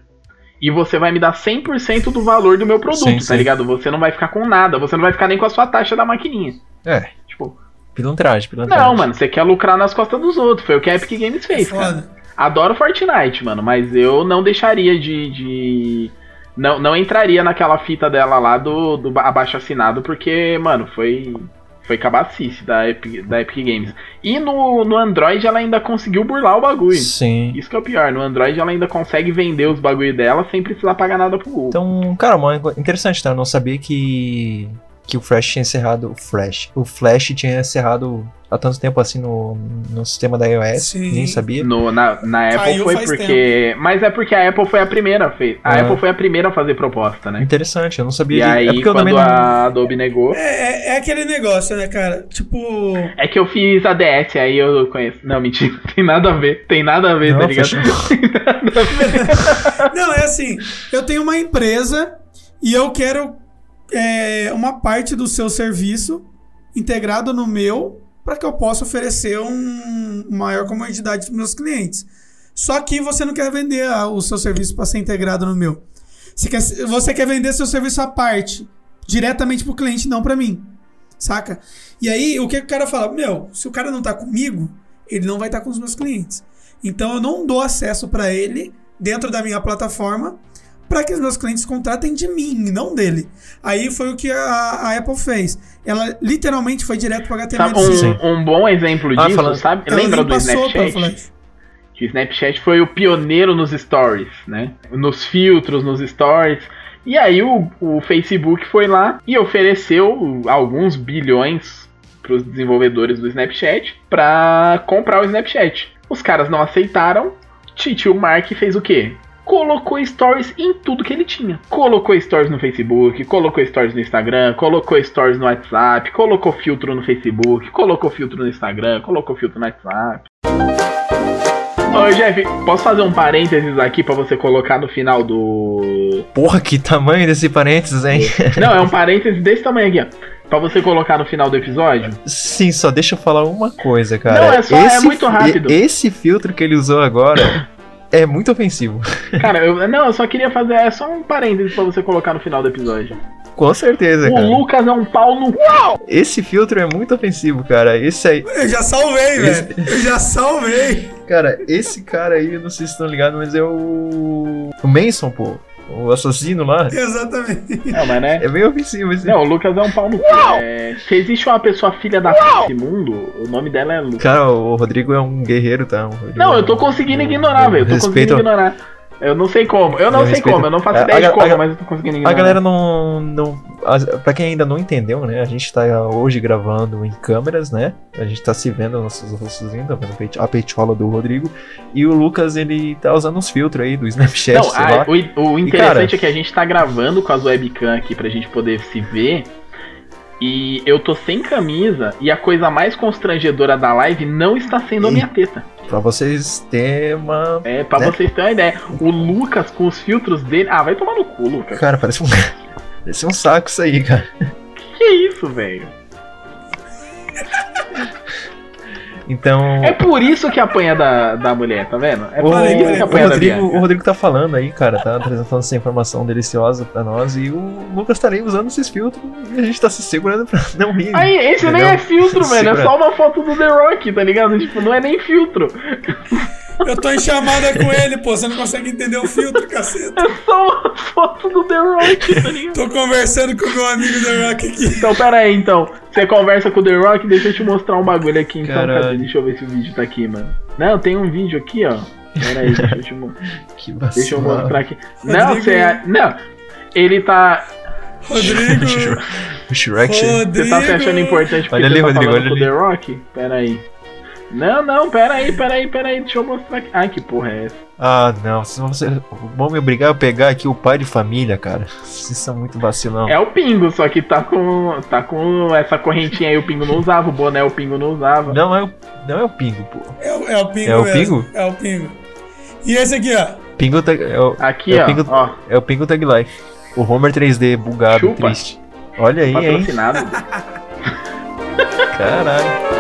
e você vai me dar 100% do valor do meu produto, Sim, tá sim. ligado? Você não vai ficar com nada, você não vai ficar nem com a sua taxa da maquininha. É, Tipo, pilantragem, pilantragem. não, mano, você quer lucrar nas costas dos outros. Foi o que a Epic Games É fez, cara. foda. Adoro Fortnite, mano, mas eu não deixaria de. de- Não, não entraria naquela fita dela lá do, do ba- abaixo assinado, porque, mano, foi. Foi cabacice da Epic, da Epic Games. E no, no Android ela ainda conseguiu burlar o bagulho. Sim. Isso que é o pior. No Android ela ainda consegue vender os bagulho dela sem precisar pagar nada pro Google. Então, cara, coisa interessante, tá? Eu não sabia que, que o Flash tinha encerrado. O Flash. O Flash tinha encerrado há tanto tempo assim no, no sistema da iOS. Sim. Nem sabia. No, na, na Apple Caiu foi porque. Mas é porque a Apple foi a primeira a fez. A Ah. Apple foi a primeira a fazer proposta, né? Interessante, eu não sabia E de- aí, É porque eu quando não. a Adobe negou. É, é, é aquele negócio, né, cara? Tipo. É que eu fiz a DS, aí eu conheço. Não, mentira, tem nada a ver. Tem nada a ver, Não, tá ligado? fechou. Tem nada a ver. Não, é assim, eu tenho uma empresa e eu quero é, uma parte do seu serviço integrado no meu para que eu possa oferecer um maior comodidade para meus clientes. Só que você não quer vender a- o seu serviço para ser integrado no meu. Você quer, você quer vender seu serviço à parte, diretamente para o cliente, não para mim. Saca? E aí, o que, o cara fala? Meu, se o cara não tá comigo, ele não vai estar com os meus clientes. Então eu não dou acesso para ele dentro da minha plataforma para que os meus clientes contratem de mim, e não dele. Aí foi o que a, a Apple fez. Ela literalmente foi direto para Sabe, HTML5. Sim. um, um bom exemplo Ah, disso, falando- sabe? Ela Lembra do Snapchat? Que o Snapchat foi o pioneiro nos stories, né? Nos filtros, nos stories. E aí o, o Facebook foi lá e ofereceu alguns bilhões para os desenvolvedores do Snapchat para comprar o Snapchat. Os caras não aceitaram. Titio Mark fez o quê? Colocou stories em tudo que ele tinha. Colocou stories no Facebook, colocou stories no Instagram, colocou stories no WhatsApp, colocou filtro no Facebook, colocou filtro no Instagram, colocou filtro no WhatsApp. Ô Jeff, posso fazer um parênteses aqui pra você colocar no final do. Porra, que tamanho desse parênteses, hein? Não, é um parênteses desse tamanho aqui, ó. Pra você colocar no final do episódio. Sim, só deixa eu falar uma coisa, cara. Não, é só- é muito fi- rápido. Esse filtro que ele usou agora é muito ofensivo. Cara, eu, não, eu só queria fazer. É só um parênteses pra você colocar no final do episódio. Com certeza, O cara. Lucas é um pau no. Esse filtro é muito ofensivo, cara. Esse aí. Eu já salvei, Esse- velho. Eu já salvei. Cara, esse cara aí, eu não sei se estão ligados, mas é o. O Manson, pô. O assassino lá. Exatamente. Não, mas né? É bem ofensivo esse. Não, o Lucas é um pau no cu. É, se existe uma pessoa filha da p desse mundo, o nome dela é Lucas. Cara, o Rodrigo é um guerreiro, tá? Não, é eu tô um- conseguindo um- ignorar, velho. Eu tô respeito- conseguindo ignorar. Eu não sei como. Eu não sei respeito- como. Eu não faço A- ideia a- de como, a- mas eu tô conseguindo ignorar. A galera não. não as- pra quem ainda não entendeu, né? A gente tá hoje gravando em câmeras, né? A gente tá se vendo nossos rostos ainda, vendo a peit- a peitola do Rodrigo. E o Lucas, ele tá usando uns filtros aí do Snapchat, Não, sei ah, o, o interessante cara- é que a gente tá gravando com as webcam aqui pra gente poder se ver. E eu tô sem camisa e a coisa mais constrangedora da live não está sendo a minha teta. Pra vocês terem uma. É, pra Né? vocês terem uma ideia. O Lucas com os filtros dele. Ah, vai tomar no cu, Lucas. Cara, parece um. parece um saco isso aí, cara. Que isso, velho? Então. É por isso que apanha da, da mulher, tá vendo? É O, por Parei, isso que o apanha da Rodrigo, Bianca. o Rodrigo tá falando aí, cara, tá apresentando essa informação deliciosa pra nós e o Lucas tá nem usando esses filtros e a gente tá se segurando pra não rir. Aí, esse nem Entendeu? é filtro, velho. É só uma foto do The Rock, tá ligado? Tipo, não é nem filtro. Eu tô em chamada com ele, pô. Você não consegue entender o filtro, caceta. É só uma foto do The Rock, tá ligado? Tô conversando com o meu amigo The Rock aqui. Então, pera aí, então. Você conversa com o The Rock, deixa eu te mostrar um bagulho aqui, então. Caralho. Cadê? Deixa eu ver se o vídeo tá aqui, mano. Não, tem um vídeo aqui, ó. Pera aí, deixa eu te mo- Que Deixa eu mostrar aqui. Não, Rodrigo. você. Não. Ele tá. Rodrigo. O Shrek. Você tá se achando importante porque Olha ali, você tá Rodrigo, falando olha com o. The Rock? Pera aí. Não, não, pera aí, pera aí, pera aí. Deixa eu mostrar aqui. Ai, que porra é essa? Ah, não. Vocês vão, vocês vão me obrigar a pegar aqui o pai de família, cara. Vocês são muito vacilão. É o Pingo, só que tá com. tá com essa correntinha aí, o Pingo não usava, o boné o Pingo não usava. Não é o, não é o Pingo, pô. É, o- é o Pingo É o. Pingo? É o Pingo. E esse aqui, ó. Pingo tá, é, o, Aqui, É o ó, Pingo- ó, é o Pingo Tag Life. O Homer 3D bugado, Chupa. triste. Olha aí, hein? patrocinado. Caralho.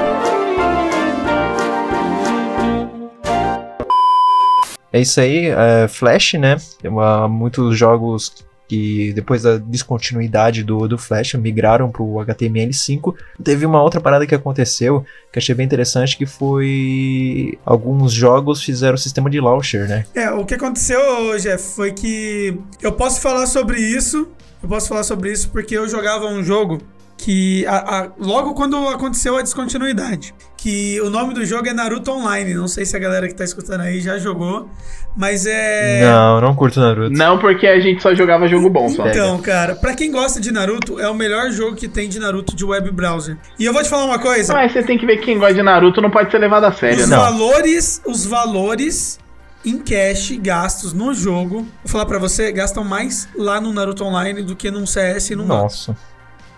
É isso aí, é, Flash, né? Tem uma- muitos jogos que depois da descontinuidade do, do Flash migraram pro HTML5. Teve uma outra parada que aconteceu que achei bem interessante que foi alguns jogos fizeram sistema de launcher, né? É, o que aconteceu, Jeff, foi que eu posso falar sobre isso. Eu posso falar sobre isso porque eu jogava um jogo que a- a- logo quando aconteceu a descontinuidade, que o nome do jogo é Naruto Online. Não sei se a galera que tá escutando aí já jogou, mas é. Não, não curto Naruto. Não porque a gente só jogava jogo bom, só. Então, cara, pra quem gosta de Naruto, é o melhor jogo que tem de Naruto de web browser. E eu vou te falar uma coisa. Mas você tem que ver que quem gosta de Naruto não pode ser levado a sério, Os né? Não. valores, os valores em cash gastos no jogo, vou falar pra você, gastam mais lá no Naruto Online do que num CS e num Dota. Nossa.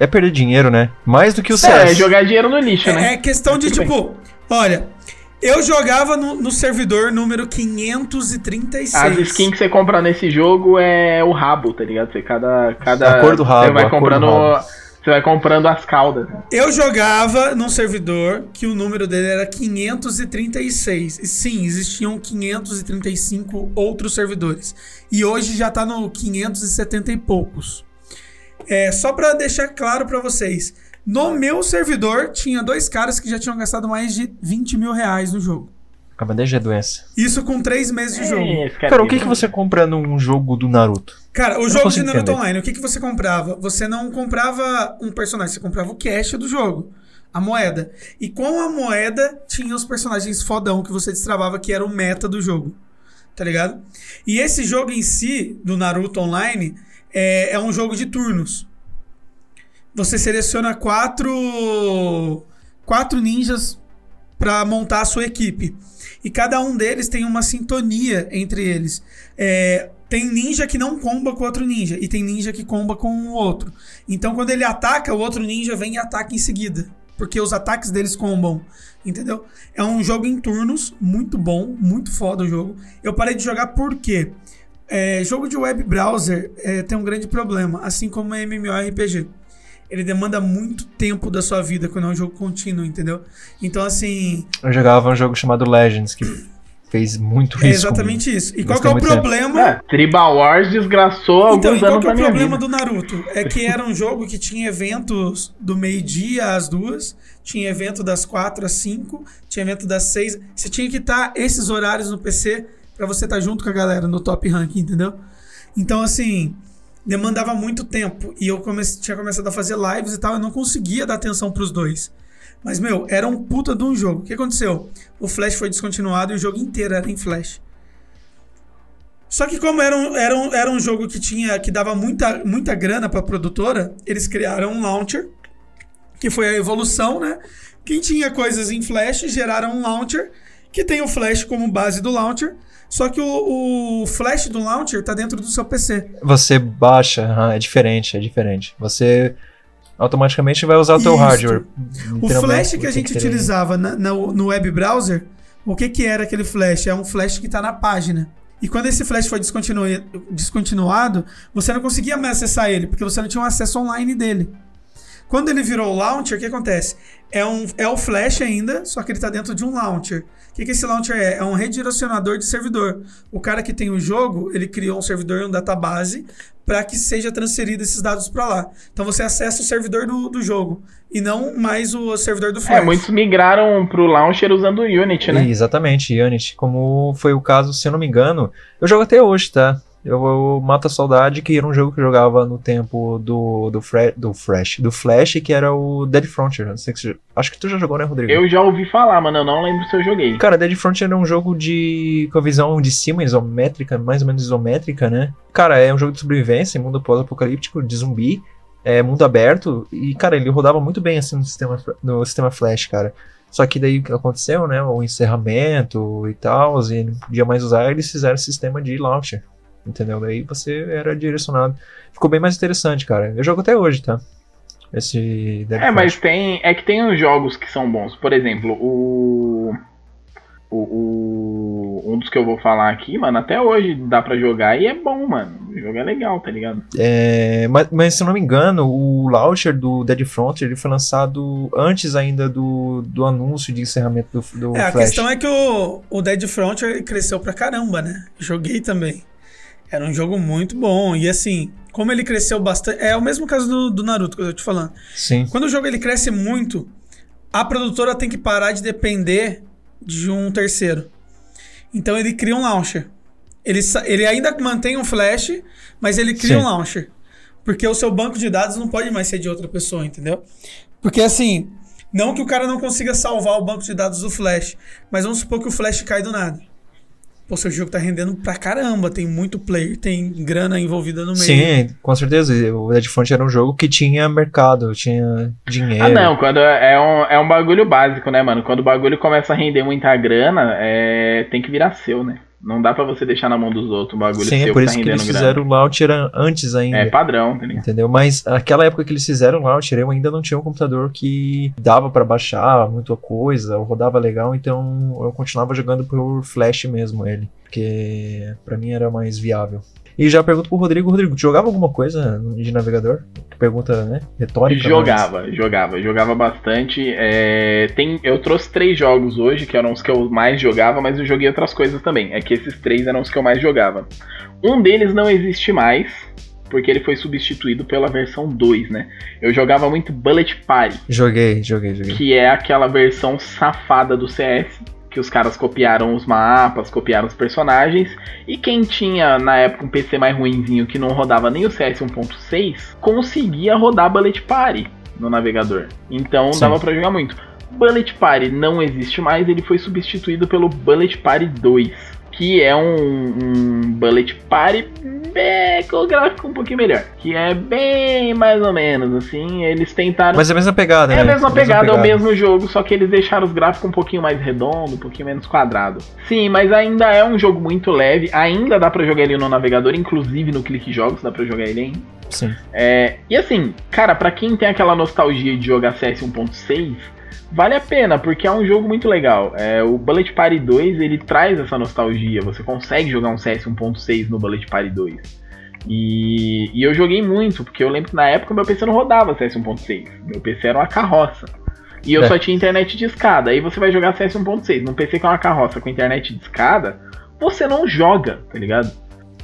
É perder dinheiro, né? Mais do que o É, CS. jogar dinheiro no lixo, né? É, é questão de, tipo, olha, eu jogava no, no servidor número 536. As skins que você compra nesse jogo é o rabo, tá ligado? Você cada. cada A cor do rabo, Você vai comprando. Você vai comprando as caudas. Eu jogava num servidor que o número dele era 536. E sim, existiam 535 outros servidores. E hoje já tá no 570 e poucos. É, só pra deixar claro pra vocês. No meu servidor, tinha dois caras que já tinham gastado mais de 20 mil reais no jogo. Cabandeja é doença. Isso com três meses de jogo. É, Cara, o que, que você compra num jogo do Naruto? Cara, o jogo de Naruto entender. Online, o que, que você comprava? Você não comprava um personagem, você comprava o cash do jogo. A moeda. E com a moeda tinha os personagens fodão que você destravava, que era o meta do jogo. Tá ligado? E esse jogo em si, do Naruto Online, é, é um jogo de turnos. Você seleciona quatro, quatro ninjas pra montar a sua equipe. E cada um deles tem uma sintonia entre eles. É, tem ninja que não comba com outro ninja. E tem ninja que comba com o outro. Então, quando ele ataca, o outro ninja vem e ataca em seguida. Porque os ataques deles combam. Entendeu? É um jogo em turnos, muito bom, muito foda o jogo. Eu parei de jogar porque é, jogo de web browser é, tem um grande problema, assim como MMORPG. Ele demanda muito tempo da sua vida quando é um jogo contínuo, entendeu? Então, assim, Eu jogava um jogo chamado Legends, que fez muito é isso. exatamente isso. E qual que é o problema? É, Tribal Wars desgraçou alguns Então, e qual anos que é o problema vida. do Naruto? É que era um jogo que tinha eventos do meio-dia às duas, tinha evento das quatro às cinco, tinha evento das seis. Você tinha que estar esses horários no PC pra você estar junto com a galera no top rank, entendeu? Então, assim, demandava muito tempo. E eu tinha começado a fazer lives e tal, eu não conseguia dar atenção pros dois. Mas, meu, era um puta de um jogo. O que aconteceu? O Flash foi descontinuado e o jogo inteiro era em Flash. Só que como era um, era um, era um jogo que tinha que dava muita, muita grana pra produtora, eles criaram um launcher, que foi a evolução, né? Quem tinha coisas em Flash geraram um launcher, que tem o Flash como base do launcher, só que o, o Flash do launcher tá dentro do seu PC. Você baixa, aham, é diferente, é diferente. Você automaticamente vai usar o teu Isso. hardware. O flash que a gente ter- utilizava na- na- no web browser, o que, que era aquele flash? É um flash que está na página. E quando esse flash foi descontinuado, você não conseguia mais acessar ele, porque você não tinha um acesso online dele. Quando ele virou launcher, o que acontece? É, um, é o Flash ainda, só que ele está dentro de um launcher. O que, que esse launcher é? É um redirecionador de servidor. O cara que tem o jogo, ele criou um servidor e um database para que seja transferido esses dados para lá. Então você acessa o servidor do, do jogo e não mais o servidor do Flash. É, muitos migraram pro launcher usando o Unity, né? Exatamente, Unity. Como foi o caso, se eu não me engano, eu jogo até hoje, tá? Eu, eu mato a saudade que era um jogo que eu jogava no tempo do do, Fre do Fresh, do Flash, que era o Dead Frontier. Não sei se acho que tu já jogou, né, Rodrigo? Eu já ouvi falar, mano, eu não lembro se eu joguei. Cara, Dead Frontier é um jogo de com a visão de cima, isométrica, mais ou menos isométrica, né? Cara, é um jogo de sobrevivência, mundo pós-apocalíptico, de zumbi, é mundo aberto, e, cara, ele rodava muito bem assim no sistema, no sistema Flash, cara. Só que daí o que aconteceu, né? O encerramento e tal, e não podia mais usar, eles fizeram sistema de launcher. Entendeu? Daí você era direcionado. Ficou bem mais interessante, cara. Eu jogo até hoje, tá? Esse Dead É, mas Frontier. tem. É que tem uns jogos que são bons. Por exemplo, o. O, o- um dos que eu vou falar aqui, mano, até hoje dá pra jogar e é bom, mano. O jogo é legal, tá ligado? É, mas, mas se eu não me engano, o launcher do Dead Frontier ele foi lançado antes ainda do, do anúncio de encerramento do, do É, a Flash. questão é que o, o Dead Frontier ele cresceu pra caramba, né? Joguei também. Era um jogo muito bom. E assim, como ele cresceu bastante. É o mesmo caso do, do Naruto que eu tô te falando. Sim. Quando o jogo ele cresce muito, a produtora tem que parar de depender de um terceiro. Então ele cria um launcher. Ele, ele ainda mantém um flash, mas ele cria Sim. um launcher. Porque o seu banco de dados não pode mais ser de outra pessoa, entendeu? Porque assim, não que o cara não consiga salvar o banco de dados do Flash, mas vamos supor que o Flash cai do nada. Pô, seu jogo tá rendendo pra caramba, tem muito player, tem grana envolvida no meio. Sim, com certeza. O Dead Front era um jogo que tinha mercado, tinha dinheiro. Ah, não, quando é um, é um bagulho básico, né, mano? Quando o bagulho começa a render muita grana, é, tem que virar seu, né? Não dá pra você deixar na mão dos outros o bagulho Sim, seu é por que isso tá que eles fizeram grana. o launcher antes ainda. É padrão, tá? Entendeu? Mas naquela época que eles fizeram o launcher, eu ainda não tinha um computador que dava pra baixar muita coisa, ou rodava legal, então eu continuava jogando por flash mesmo ele, porque pra mim era mais viável. E já pergunto pro Rodrigo, Rodrigo, jogava alguma coisa de navegador? Pergunta, né? Retórica. Jogava, jogava, jogava bastante. É, tem, eu trouxe três jogos hoje, que eram os que eu mais jogava, mas eu joguei outras coisas também. É que esses três eram os que eu mais jogava. Um deles não existe mais, porque ele foi substituído pela versão 2, né? Eu jogava muito Bullet Party, Mas... Joguei, joguei, joguei. que é aquela versão safada do CS, que os caras copiaram os mapas, copiaram os personagens, e quem tinha na época um PC mais ruinzinho que não rodava nem o CS 1.6, conseguia rodar Bullet Party no navegador. Então Sim. dava pra jogar muito. Bullet Party não existe mais, ele foi substituído pelo Bullet Party 2, que é um, um Bullet Party bem, com o gráfico um pouquinho melhor, que é bem mais ou menos assim, eles tentaram Mas é a mesma pegada, é né? a mesma pegada, é o mesmo jogo, só que eles deixaram os gráficos um pouquinho mais redondo, um pouquinho menos quadrado. Sim, mas ainda é um jogo muito leve, ainda dá pra jogar ele no navegador, inclusive no Clique Jogos dá pra jogar ele ainda. Sim. É, e assim, cara, pra quem tem aquela nostalgia de jogar CS 1.6, vale a pena, porque é um jogo muito legal. É, o Bullet Party 2, ele traz essa nostalgia, você consegue jogar um CS 1.6 no Bullet Party 2. E, e eu joguei muito, porque eu lembro que na época meu PC não rodava CS 1.6, meu PC era uma carroça. E eu É. só tinha internet de escada. Aí você vai jogar CS 1.6 num PC que é uma carroça com internet de escada, você não joga, tá ligado?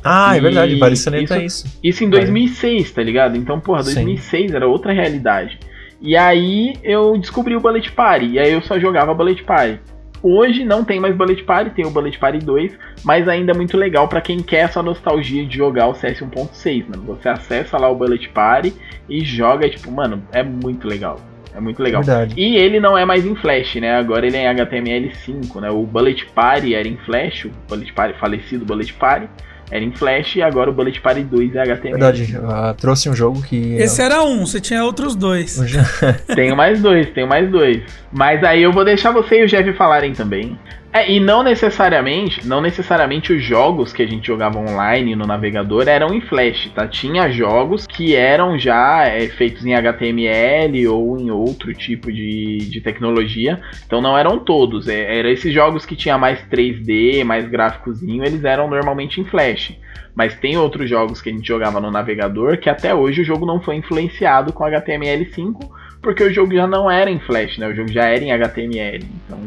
Ah, é E verdade, vale isso- isso. Isso em Vai. 2006, tá ligado? Então, porra, Sim. 2006 era outra realidade. E aí eu descobri o Bullet Party, e aí eu só jogava Bullet Party. Hoje não tem mais Bullet Party, tem o Bullet Party 2, mas ainda é muito legal pra quem quer essa nostalgia de jogar o CS 1.6, mano. Você acessa lá o Bullet Party e joga, tipo, mano, é muito legal. É muito legal. Verdade. E ele não é mais em Flash, né? Agora ele é em HTML5, né? O Bullet Party era em Flash, o Bullet Party, falecido Bullet Party, era em Flash e agora o Bullet Party 2 é HTML. Verdade, ah, trouxe um jogo que. Esse era um, você tinha outros dois. Tenho mais dois, tenho mais dois. Mas aí eu vou deixar você e o Jeff falarem também. É, e não necessariamente, não necessariamente os jogos que a gente jogava online no navegador eram em Flash, tá? Tinha jogos que eram já é, feitos em HTML ou em outro tipo de, de tecnologia. Então não eram todos. É, eram esses jogos que tinha mais 3D, mais gráficozinho, eles eram normalmente em Flash. Mas tem outros jogos que a gente jogava no navegador que até hoje o jogo não foi influenciado com HTML5, porque o jogo já não era em Flash, né? O jogo já era em HTML. Então,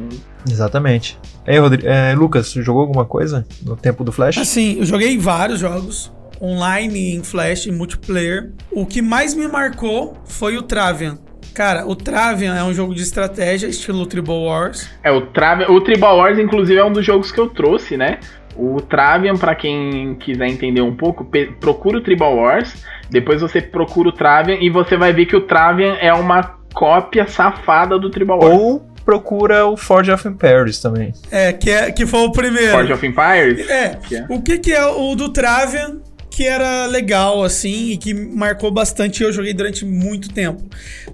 Exatamente. Ei, Rodrigo, é, Lucas, você jogou alguma coisa no tempo do Flash? Assim, eu joguei vários jogos online, em Flash, em multiplayer. O que mais me marcou foi o Travian. Cara, o Travian é um jogo de estratégia, estilo Tribal Wars. é o Travian, o Tribal Wars inclusive é um dos jogos que eu trouxe, né? O Travian, pra quem quiser entender um pouco, procura o Tribal Wars, depois você procura o Travian e você vai ver que o Travian é uma cópia safada do Tribal Wars. Ou procura o Forge of Empires também. É, que, é, que foi o primeiro. Forge of Empires. É, Que é. o que, que é o do Travian que era legal, assim, e que marcou bastante e eu joguei durante muito tempo.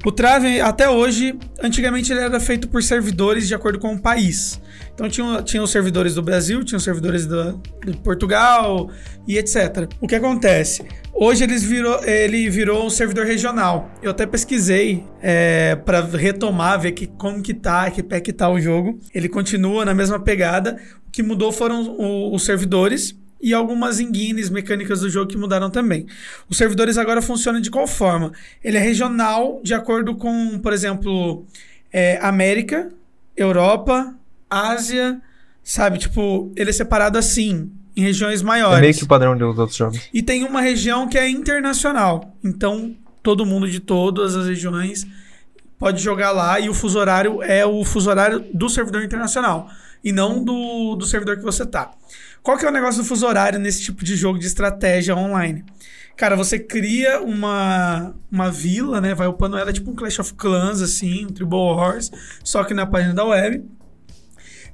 O Travian, até hoje, antigamente ele era feito por servidores de acordo com o país. Então tinha, tinha os servidores do Brasil, tinha os servidores do, de Portugal e etc. O que acontece? Hoje eles virou, ele virou um servidor regional. Eu até pesquisei é, para retomar, ver que, como que tá, que pé que tá o jogo. Ele continua na mesma pegada. O que mudou foram o- os servidores e algumas engines mecânicas do jogo que mudaram também. Os servidores agora funcionam de qual forma? Ele é regional, de acordo com, por exemplo, é, América, Europa, Ásia, sabe? Tipo, ele é separado assim, em regiões maiores. É meio que o padrão dos outros jogos. E tem uma região que é internacional. Então, todo mundo de todas as regiões pode jogar lá e o fuso horário é o fuso horário do servidor internacional e não do, do servidor que você tá. Qual que é o negócio do fuso horário nesse tipo de jogo de estratégia online? Cara, você cria uma, uma vila, né? Vai upando ela tipo um Clash of Clans, assim, um Tribal Wars, só que na página da web.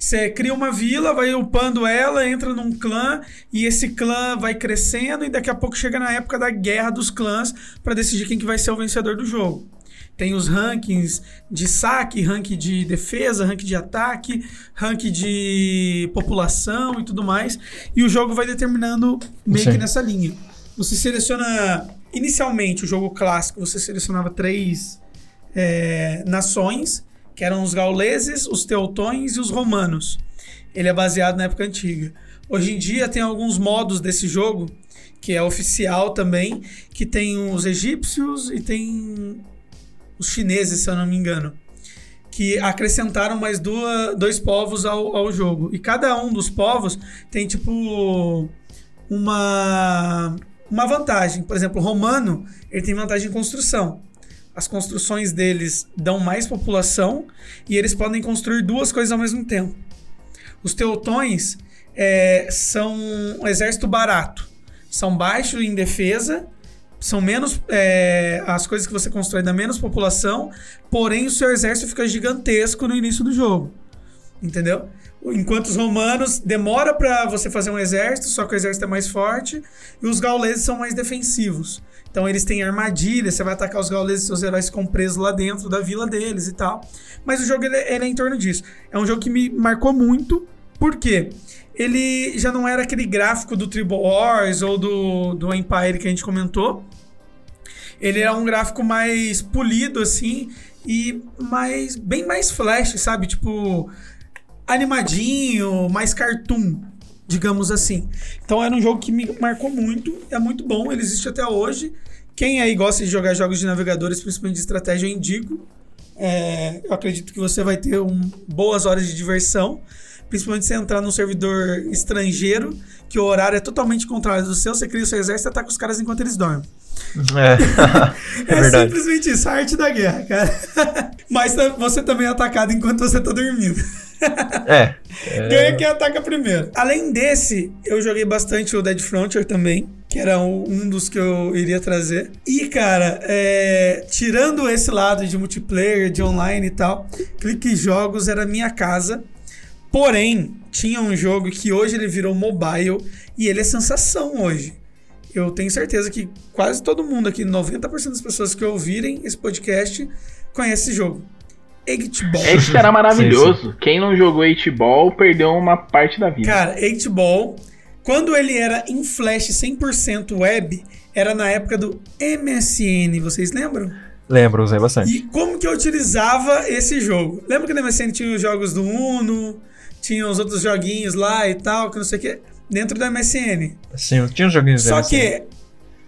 Você cria uma vila, vai upando ela, entra num clã e esse clã vai crescendo e daqui a pouco chega na época da guerra dos clãs para decidir quem que vai ser o vencedor do jogo. Tem os rankings de saque, ranking de defesa, ranking de ataque, ranking de população e tudo mais. E o jogo vai determinando meio Sim. que nessa linha. Você seleciona. Inicialmente, o jogo clássico, você selecionava três é, nações, que eram os gauleses, os teutões e os romanos. Ele é baseado na época antiga. Hoje em dia tem alguns modos desse jogo, que é oficial também, que tem os egípcios e tem os chineses, se eu não me engano. Que acrescentaram mais duas, dois povos ao, ao jogo. E cada um dos povos tem, tipo, uma, uma vantagem. Por exemplo, o romano, ele tem vantagem em construção. As construções deles dão mais população e eles podem construir duas coisas ao mesmo tempo. Os teutões é, são um exército barato. São baixos em defesa, são menos. é, as coisas que você constrói dá menos população, porém o seu exército fica gigantesco no início do jogo. Entendeu? Enquanto os romanos demora para você fazer um exército, só que o exército é mais forte, e os gauleses são mais defensivos. Então eles têm armadilhas, você vai atacar os gauleses, seus heróis ficam presos lá dentro da vila deles e tal. Mas o jogo ele, é- ele é em torno disso. É um jogo que me marcou muito, por quê? Ele já não era aquele gráfico do Tribal Wars ou do, do Empire que a gente comentou. Ele era um gráfico mais polido, assim, e mais bem mais flash, sabe? Tipo, animadinho, mais cartoon, digamos assim. Então era um jogo que me marcou muito, é muito bom, ele existe até hoje. Quem aí gosta de jogar jogos de navegadores, principalmente de estratégia, eu indico. É, eu acredito que você vai ter um, boas horas de diversão, principalmente se entrar num servidor estrangeiro, que o horário é totalmente contrário do seu, você cria o seu exército e ataca os caras enquanto eles dormem. É, é É verdade. simplesmente isso, a arte da guerra, cara. Mas você também é atacado enquanto você tá dormindo. É. Ganha quem ataca primeiro. Além desse, eu joguei bastante o Dead Frontier também, que era um dos que eu iria trazer. E, cara, é, tirando esse lado de multiplayer, de online e tal, Clique Jogos era minha casa. Porém, tinha um jogo que hoje ele virou mobile e ele é sensação hoje. Eu tenho certeza que quase todo mundo aqui, 90% das pessoas que ouvirem esse podcast, conhece esse jogo. 8-Ball. Esse era maravilhoso. Quem não jogou 8-Ball perdeu uma parte da vida. Cara, 8-Ball, quando ele era em flash 100% web, era na época do MSN, vocês lembram? Lembro, usei bastante. E como que eu utilizava esse jogo? Lembra que no MSN tinha os jogos do Uno, tinha os outros joguinhos lá e tal, que não sei o que, dentro do MSN. Sim, tinha uns joguinhos Só que,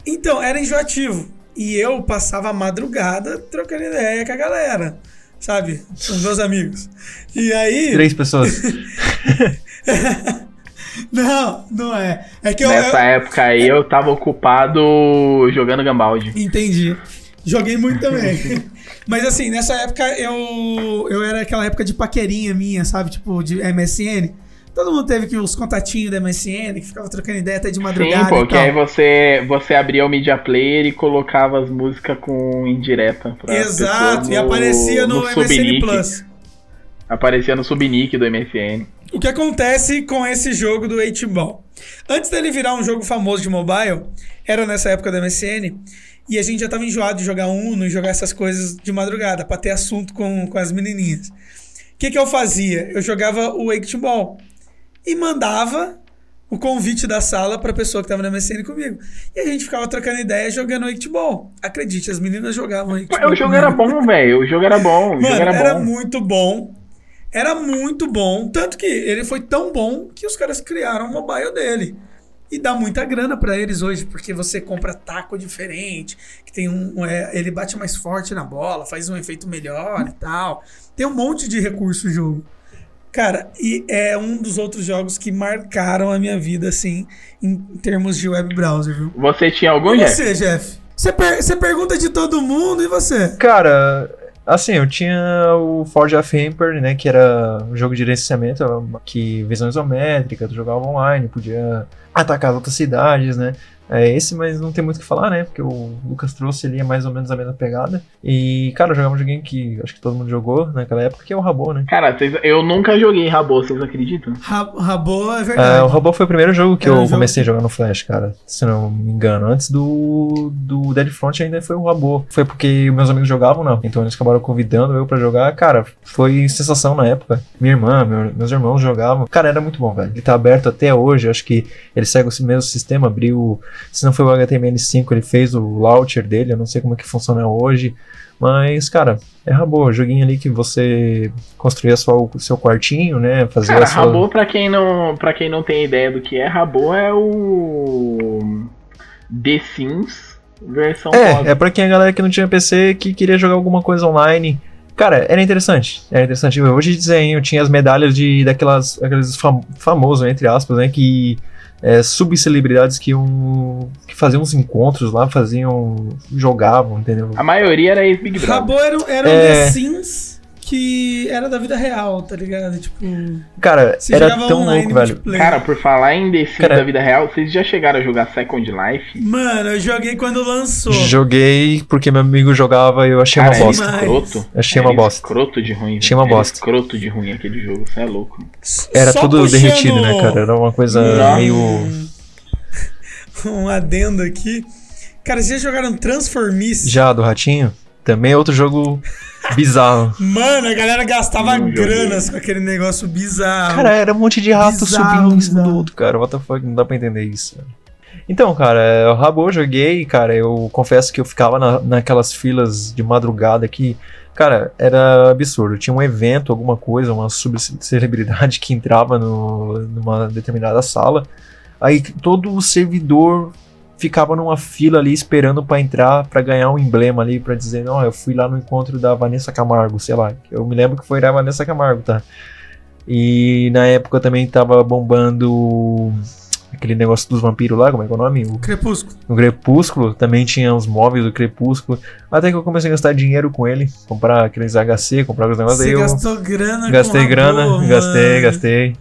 então, era enjoativo. E eu passava a madrugada trocando ideia com a galera, sabe? Os meus amigos. E aí... Três pessoas. Não, não é. É que eu... Nessa eu- época aí eu tava ocupado jogando Gambaldi. Entendi. Joguei muito também. Mas assim, nessa época eu eu era aquela época de paquerinha minha, sabe? Tipo, de MSN. Todo mundo teve que os contatinhos da MSN, que ficava trocando ideia até de madrugada Sim, pô, e que aí você, você abria o Media Player e colocava as músicas com indireta. Exato, pessoas e aparecia no, MSN subnick. Plus. Aparecia no subnick do MSN. O que acontece com esse jogo do 8-Ball? Antes dele virar um jogo famoso de mobile, era nessa época da MSN, e a gente já tava enjoado de jogar Uno e jogar essas coisas de madrugada, pra ter assunto com, com as menininhas. O que que eu fazia? Eu jogava o 8-Ball e mandava o convite da sala pra pessoa que tava na MSN comigo. E a gente ficava trocando ideia jogando 8-Ball. Acredite, as meninas jogavam 8-Ball. O jogo era bom, velho. O jogo era bom. O Mano, jogo era, era, bom. muito bom. Era muito bom. Tanto que ele foi tão bom que os caras criaram o mobile dele. E dá muita grana pra eles hoje, porque você compra taco diferente, que tem um. um, é, ele bate mais forte na bola, faz um efeito melhor e tal. Tem um monte de recurso o jogo. Cara, e é um dos outros jogos que marcaram a minha vida, assim, em termos de web browser, viu? Você tinha algum, E Jeff? você, Jeff? Você, per- você pergunta de todo mundo e você? Cara, assim, eu tinha o Forge of Empire, né, que era um jogo de gerenciamento, que visão isométrica, tu jogava online, podia atacar outras cidades, né. É esse, mas não tem muito o que falar, né? Porque o Lucas trouxe ali é mais ou menos a mesma pegada. E, cara, eu jogava um joguinho que acho que todo mundo jogou naquela época, que é o Rabo, né? Cara, vocês- eu nunca joguei Rabo, vocês acreditam? Ra- Rabo é É, verdade. o Rabo foi o primeiro jogo que Era eu jogo comecei a jogar no Flash, cara. Se não me engano. Antes do, do Dead Front ainda foi o Rabo. Foi porque meus amigos jogavam, não. Então eles acabaram convidando eu pra jogar. Cara, foi sensação na época. Minha irmã, meu- meus irmãos jogavam. Cara, era muito bom, velho. Ele tá aberto até hoje. Acho que ele segue o mesmo sistema. Abriu. Se não foi o HTML5, ele fez o launcher dele. Eu não sei como é que funciona hoje. Mas, cara, é Rabo. Joguinho ali que você construía só o seu quartinho, né? Fazia Cara, a sua... Rabo, pra quem, não, pra quem não tem ideia do que é, Rabo é o The Sims versão. É, é pra quem a galera que não tinha PC que queria jogar alguma coisa online. Cara, era interessante. Era interessante. Hoje desenho tinha as medalhas de daquelas aqueles fam famosos, entre aspas, né? Que é, subcelebridades que, iam, que faziam uns encontros lá, faziam. jogavam, entendeu? A maioria era ex-Big Brother. Rabo era, era um É. The Sims que era da vida real, tá ligado? Tipo, Cara, você era tão online louco, velho. Cara, por falar em The Sims Cara- da vida real, vocês já chegaram a jogar Second Life? Mano, eu joguei quando lançou. Joguei porque meu amigo jogava e eu achei Cara, uma era bosta. demais. escroto. Achei Era uma bosta. escroto de ruim. Achei uma. Era bosta. escroto de ruim aquele jogo, você é louco. Era Só tudo puxando derretido, né, cara? Era uma coisa Não. meio. Um adendo aqui. Cara, vocês já jogaram Transformice? Já do Ratinho. Também é outro jogo bizarro. Mano, a galera gastava joguei. granas com aquele negócio bizarro. Cara, era um monte de rato Bizarro, subindo em cima do outro, cara. What the fuck, não dá pra entender isso. Então, cara, é, o Rabo eu joguei, cara, eu confesso que eu ficava na- naquelas filas de madrugada que, cara, era absurdo. Tinha um evento, alguma coisa, uma subcelebridade que entrava no, numa determinada sala, aí todo o servidor ficava numa fila ali esperando pra entrar, pra ganhar um emblema ali, pra dizer, não, eu fui lá no encontro da Vanessa Camargo, sei lá. Eu me lembro que foi da Vanessa Camargo, tá? E na época também tava bombando aquele negócio dos vampiros lá, como é que é o nome? O, Crepúsculo. o Crepúsculo, também tinha os móveis do Crepúsculo. Até que eu comecei a gastar dinheiro com ele, comprar aqueles HC, comprar os negócios. Você aí eu gastou grana gastei grana, Rabo, gastei, mano.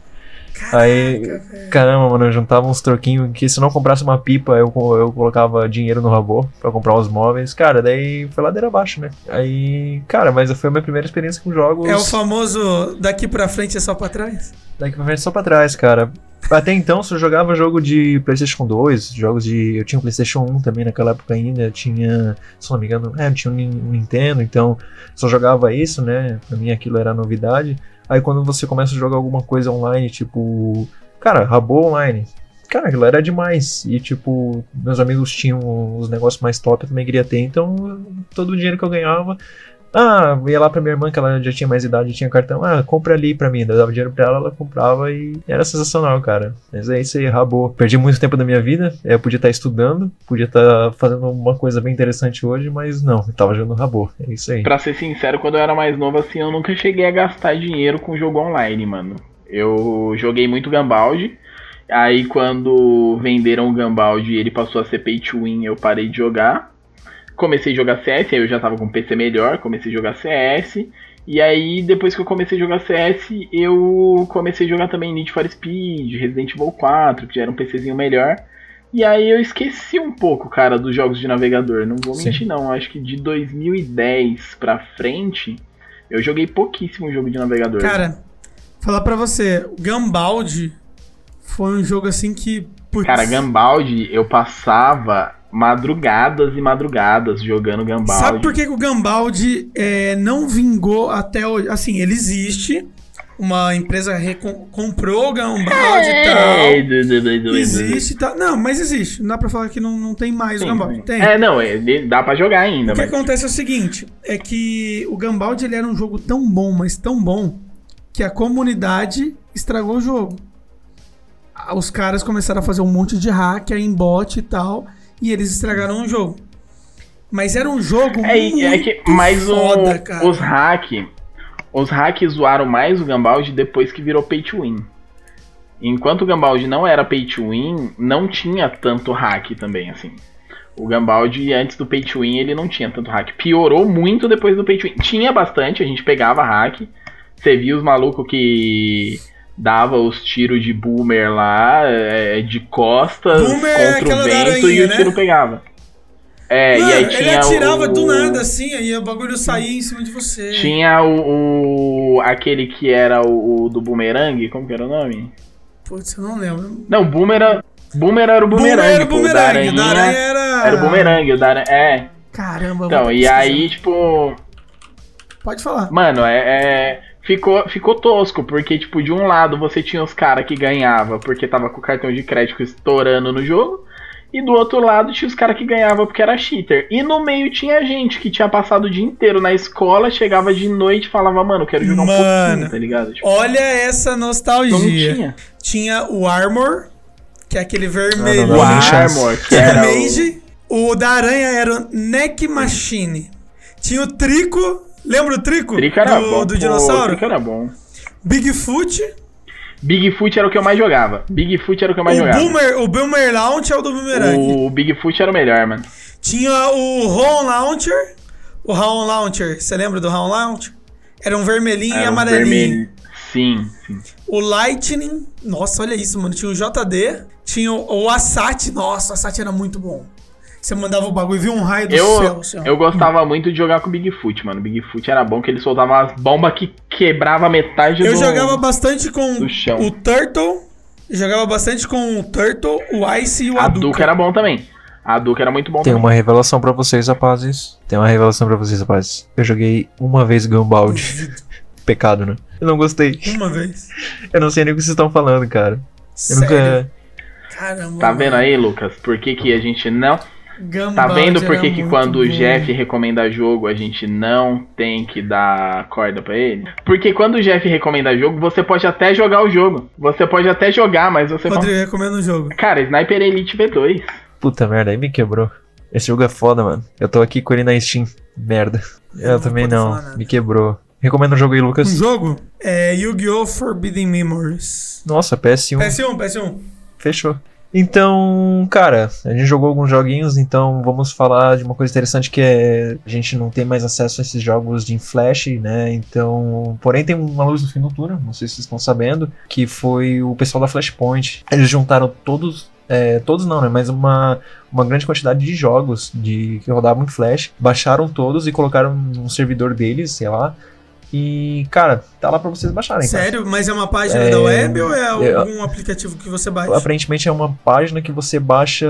Gastei. Aí, Caraca, velho. caramba, mano, eu juntava uns troquinhos que se não comprasse uma pipa, eu, eu colocava dinheiro no Rabo pra comprar os móveis. Cara, daí foi ladeira abaixo, né? Aí, cara, mas foi a minha primeira experiência com jogos. É o famoso daqui pra frente é só pra trás? Daqui pra frente só pra trás, cara. Até então, só jogava jogo de PlayStation 2, jogos de. Eu tinha um PlayStation 1 também naquela época ainda, tinha. Se não me engano, é, tinha um Nin- Nintendo, então só jogava isso, né? Pra mim aquilo era novidade. Aí quando você começa a jogar alguma coisa online, tipo. Cara, Rabo Online. Cara, aquilo era demais. E, tipo, meus amigos tinham os negócios mais top, eu também queria ter. Então, todo o dinheiro que eu ganhava. Ah, ia lá pra minha irmã, que ela já tinha mais idade, tinha cartão. Ah, compra ali pra mim. Eu dava dinheiro pra ela, ela comprava e era sensacional, cara. Mas é isso aí, rabou. Perdi muito tempo da minha vida. Eu podia estar estudando, podia estar fazendo uma coisa bem interessante hoje, mas não, eu tava jogando rabô. É isso aí. Pra ser sincero, quando eu era mais novo assim, eu nunca cheguei a gastar dinheiro com jogo online, mano. Eu joguei muito Gambaldi. Aí quando venderam o Gambaldi e ele passou a ser pay to win, eu parei de jogar. Comecei a jogar CS, aí eu já tava com PC melhor, comecei a jogar CS. E aí, depois que eu comecei a jogar CS, eu comecei a jogar também Need for Speed, Resident Evil 4, que já era um PCzinho melhor. E aí eu esqueci um pouco, cara, dos jogos de navegador. Não vou Sim. mentir, não. Acho que de 2010 pra frente, eu joguei pouquíssimo jogo de navegador. Cara, falar pra você, o Gambaldi foi um jogo assim que. Putz, Cara, Gambaldi, eu passava madrugadas e madrugadas jogando Gambaldi. Sabe por que, que o Gambaldi é, não vingou até hoje? Assim, ele existe. Uma empresa comprou o Gambaldi e tal. É, do- do- do- do- Existe e tal. Não, mas existe. Não dá pra falar que não, não tem mais o Sim, Gambaldi. Tem. É, não, é, dá pra jogar ainda, O que mas. acontece é o seguinte, é que o Gambaldi ele era um jogo tão bom, mas tão bom, que a comunidade estragou o jogo. Os caras começaram a fazer um monte de hack, em bot e tal, e eles estragaram o jogo. Mas era um jogo É, muito é que, mas o- foda, cara. os hack, os hacks zoaram mais o Gambaldi depois que virou pay to win. Enquanto o Gambaldi não era pay to win, não tinha tanto hack também, assim. O Gambaldi, antes do pay to win, ele não tinha tanto hack. Piorou muito depois do pay to win. Tinha bastante, a gente pegava hack. Você via os malucos que dava os tiros de boomer lá, é, de costas, Boomer é contra aquela o vento e o né? tiro pegava. É, Mano, e aí ele tinha atirava o, do nada, assim, aí o bagulho saía em cima de você. Tinha o, o- aquele que era o, o do boomerang, como que era o nome? Putz, eu não lembro. Não, boomer era, boomer era o boomerang, Boomer era o boomerang, o da aranha era... era o boomerang, o da aranha, é. Caramba, Então, e aí, tipo, Pode falar. Mano, é, é- ficou, ficou tosco, porque, tipo, de um lado você tinha os caras que ganhava porque tava com o cartão de crédito estourando no jogo, e do outro lado tinha os caras que ganhava porque era cheater. E no meio tinha gente que tinha passado o dia inteiro na escola, chegava de noite e falava, mano, quero jogar um Mano. pouquinho, tá ligado? Tipo, Olha essa não nostalgia. tinha. Tinha o Armor, que é aquele Não, vermelho. não, O não, nem chance. Armor, que era era o... Mage. O da aranha era o Neck Machine. Tinha o Trico. Lembra o Trico? Trico era do, bom. do dinossauro? Trico era bom. Bigfoot. Bigfoot era o que eu mais jogava. Bigfoot era o que eu mais O jogava. Boomer, o Boomer Launch é o do Boomerang. O Bigfoot era o melhor, mano. Tinha o Ron Launcher. O Ron Launcher. Você lembra do Ron Launcher? Era um vermelhinho e Era um amarelinho. vermelho. Sim, sim. O Lightning. Nossa, olha isso, mano. Tinha o JD. Tinha o, o Assat. Nossa, o Assat era muito bom. Você mandava o bagulho e via um raio do Eu, céu. assim, eu gostava muito de jogar com o Bigfoot, mano. Bigfoot era bom que ele soltava umas bombas que quebrava metade Eu do... jogava bastante com o Turtle. Eu jogava bastante com o Turtle, o Ice e o A Aduka. Duca era bom também. A Duca era muito bom Tem também. uma revelação pra vocês, rapazes. Tem uma revelação pra vocês, rapazes. Eu joguei uma vez Gunbound. Pecado, né? Eu não gostei. Uma vez. Eu não sei nem o que vocês estão falando, cara. Eu Sério? nunca. Caramba. Tá vendo aí, Lucas? Por que, que a gente não... Tá vendo por que, quando o bom. Jeff recomenda jogo, a gente não tem que dar corda pra ele? Porque quando o Jeff recomenda jogo, você pode até jogar o jogo. Você pode até jogar, mas você. Rodrigo, recomendo o jogo. Cara, Sniper Elite V2. Puta merda, aí me quebrou. Esse jogo é foda, mano. Eu tô aqui com ele na Steam. Merda. Eu Eu, não também não. Me quebrou. Recomenda o jogo aí, Um Lucas. jogo é Yu-Gi-Oh! Forbidden Memories. Nossa, PS1. PS1, PS1. Fechou. Então, cara, a gente jogou alguns joguinhos, então vamos falar de uma coisa interessante que é a gente não tem mais acesso a esses jogos de flash, né? Então, porém tem uma luz no fim do túnel, não sei se vocês estão sabendo, que foi o pessoal da Flashpoint. Eles juntaram todos é, todos não, né? Mas uma, uma grande quantidade de jogos de que rodavam em Flash, baixaram todos e colocaram num servidor deles, sei lá. E, cara, tá lá pra vocês baixarem. cara. Sério? Mas é uma página É, da web ou é eu- algum aplicativo que você baixa? Aparentemente é uma página que você baixa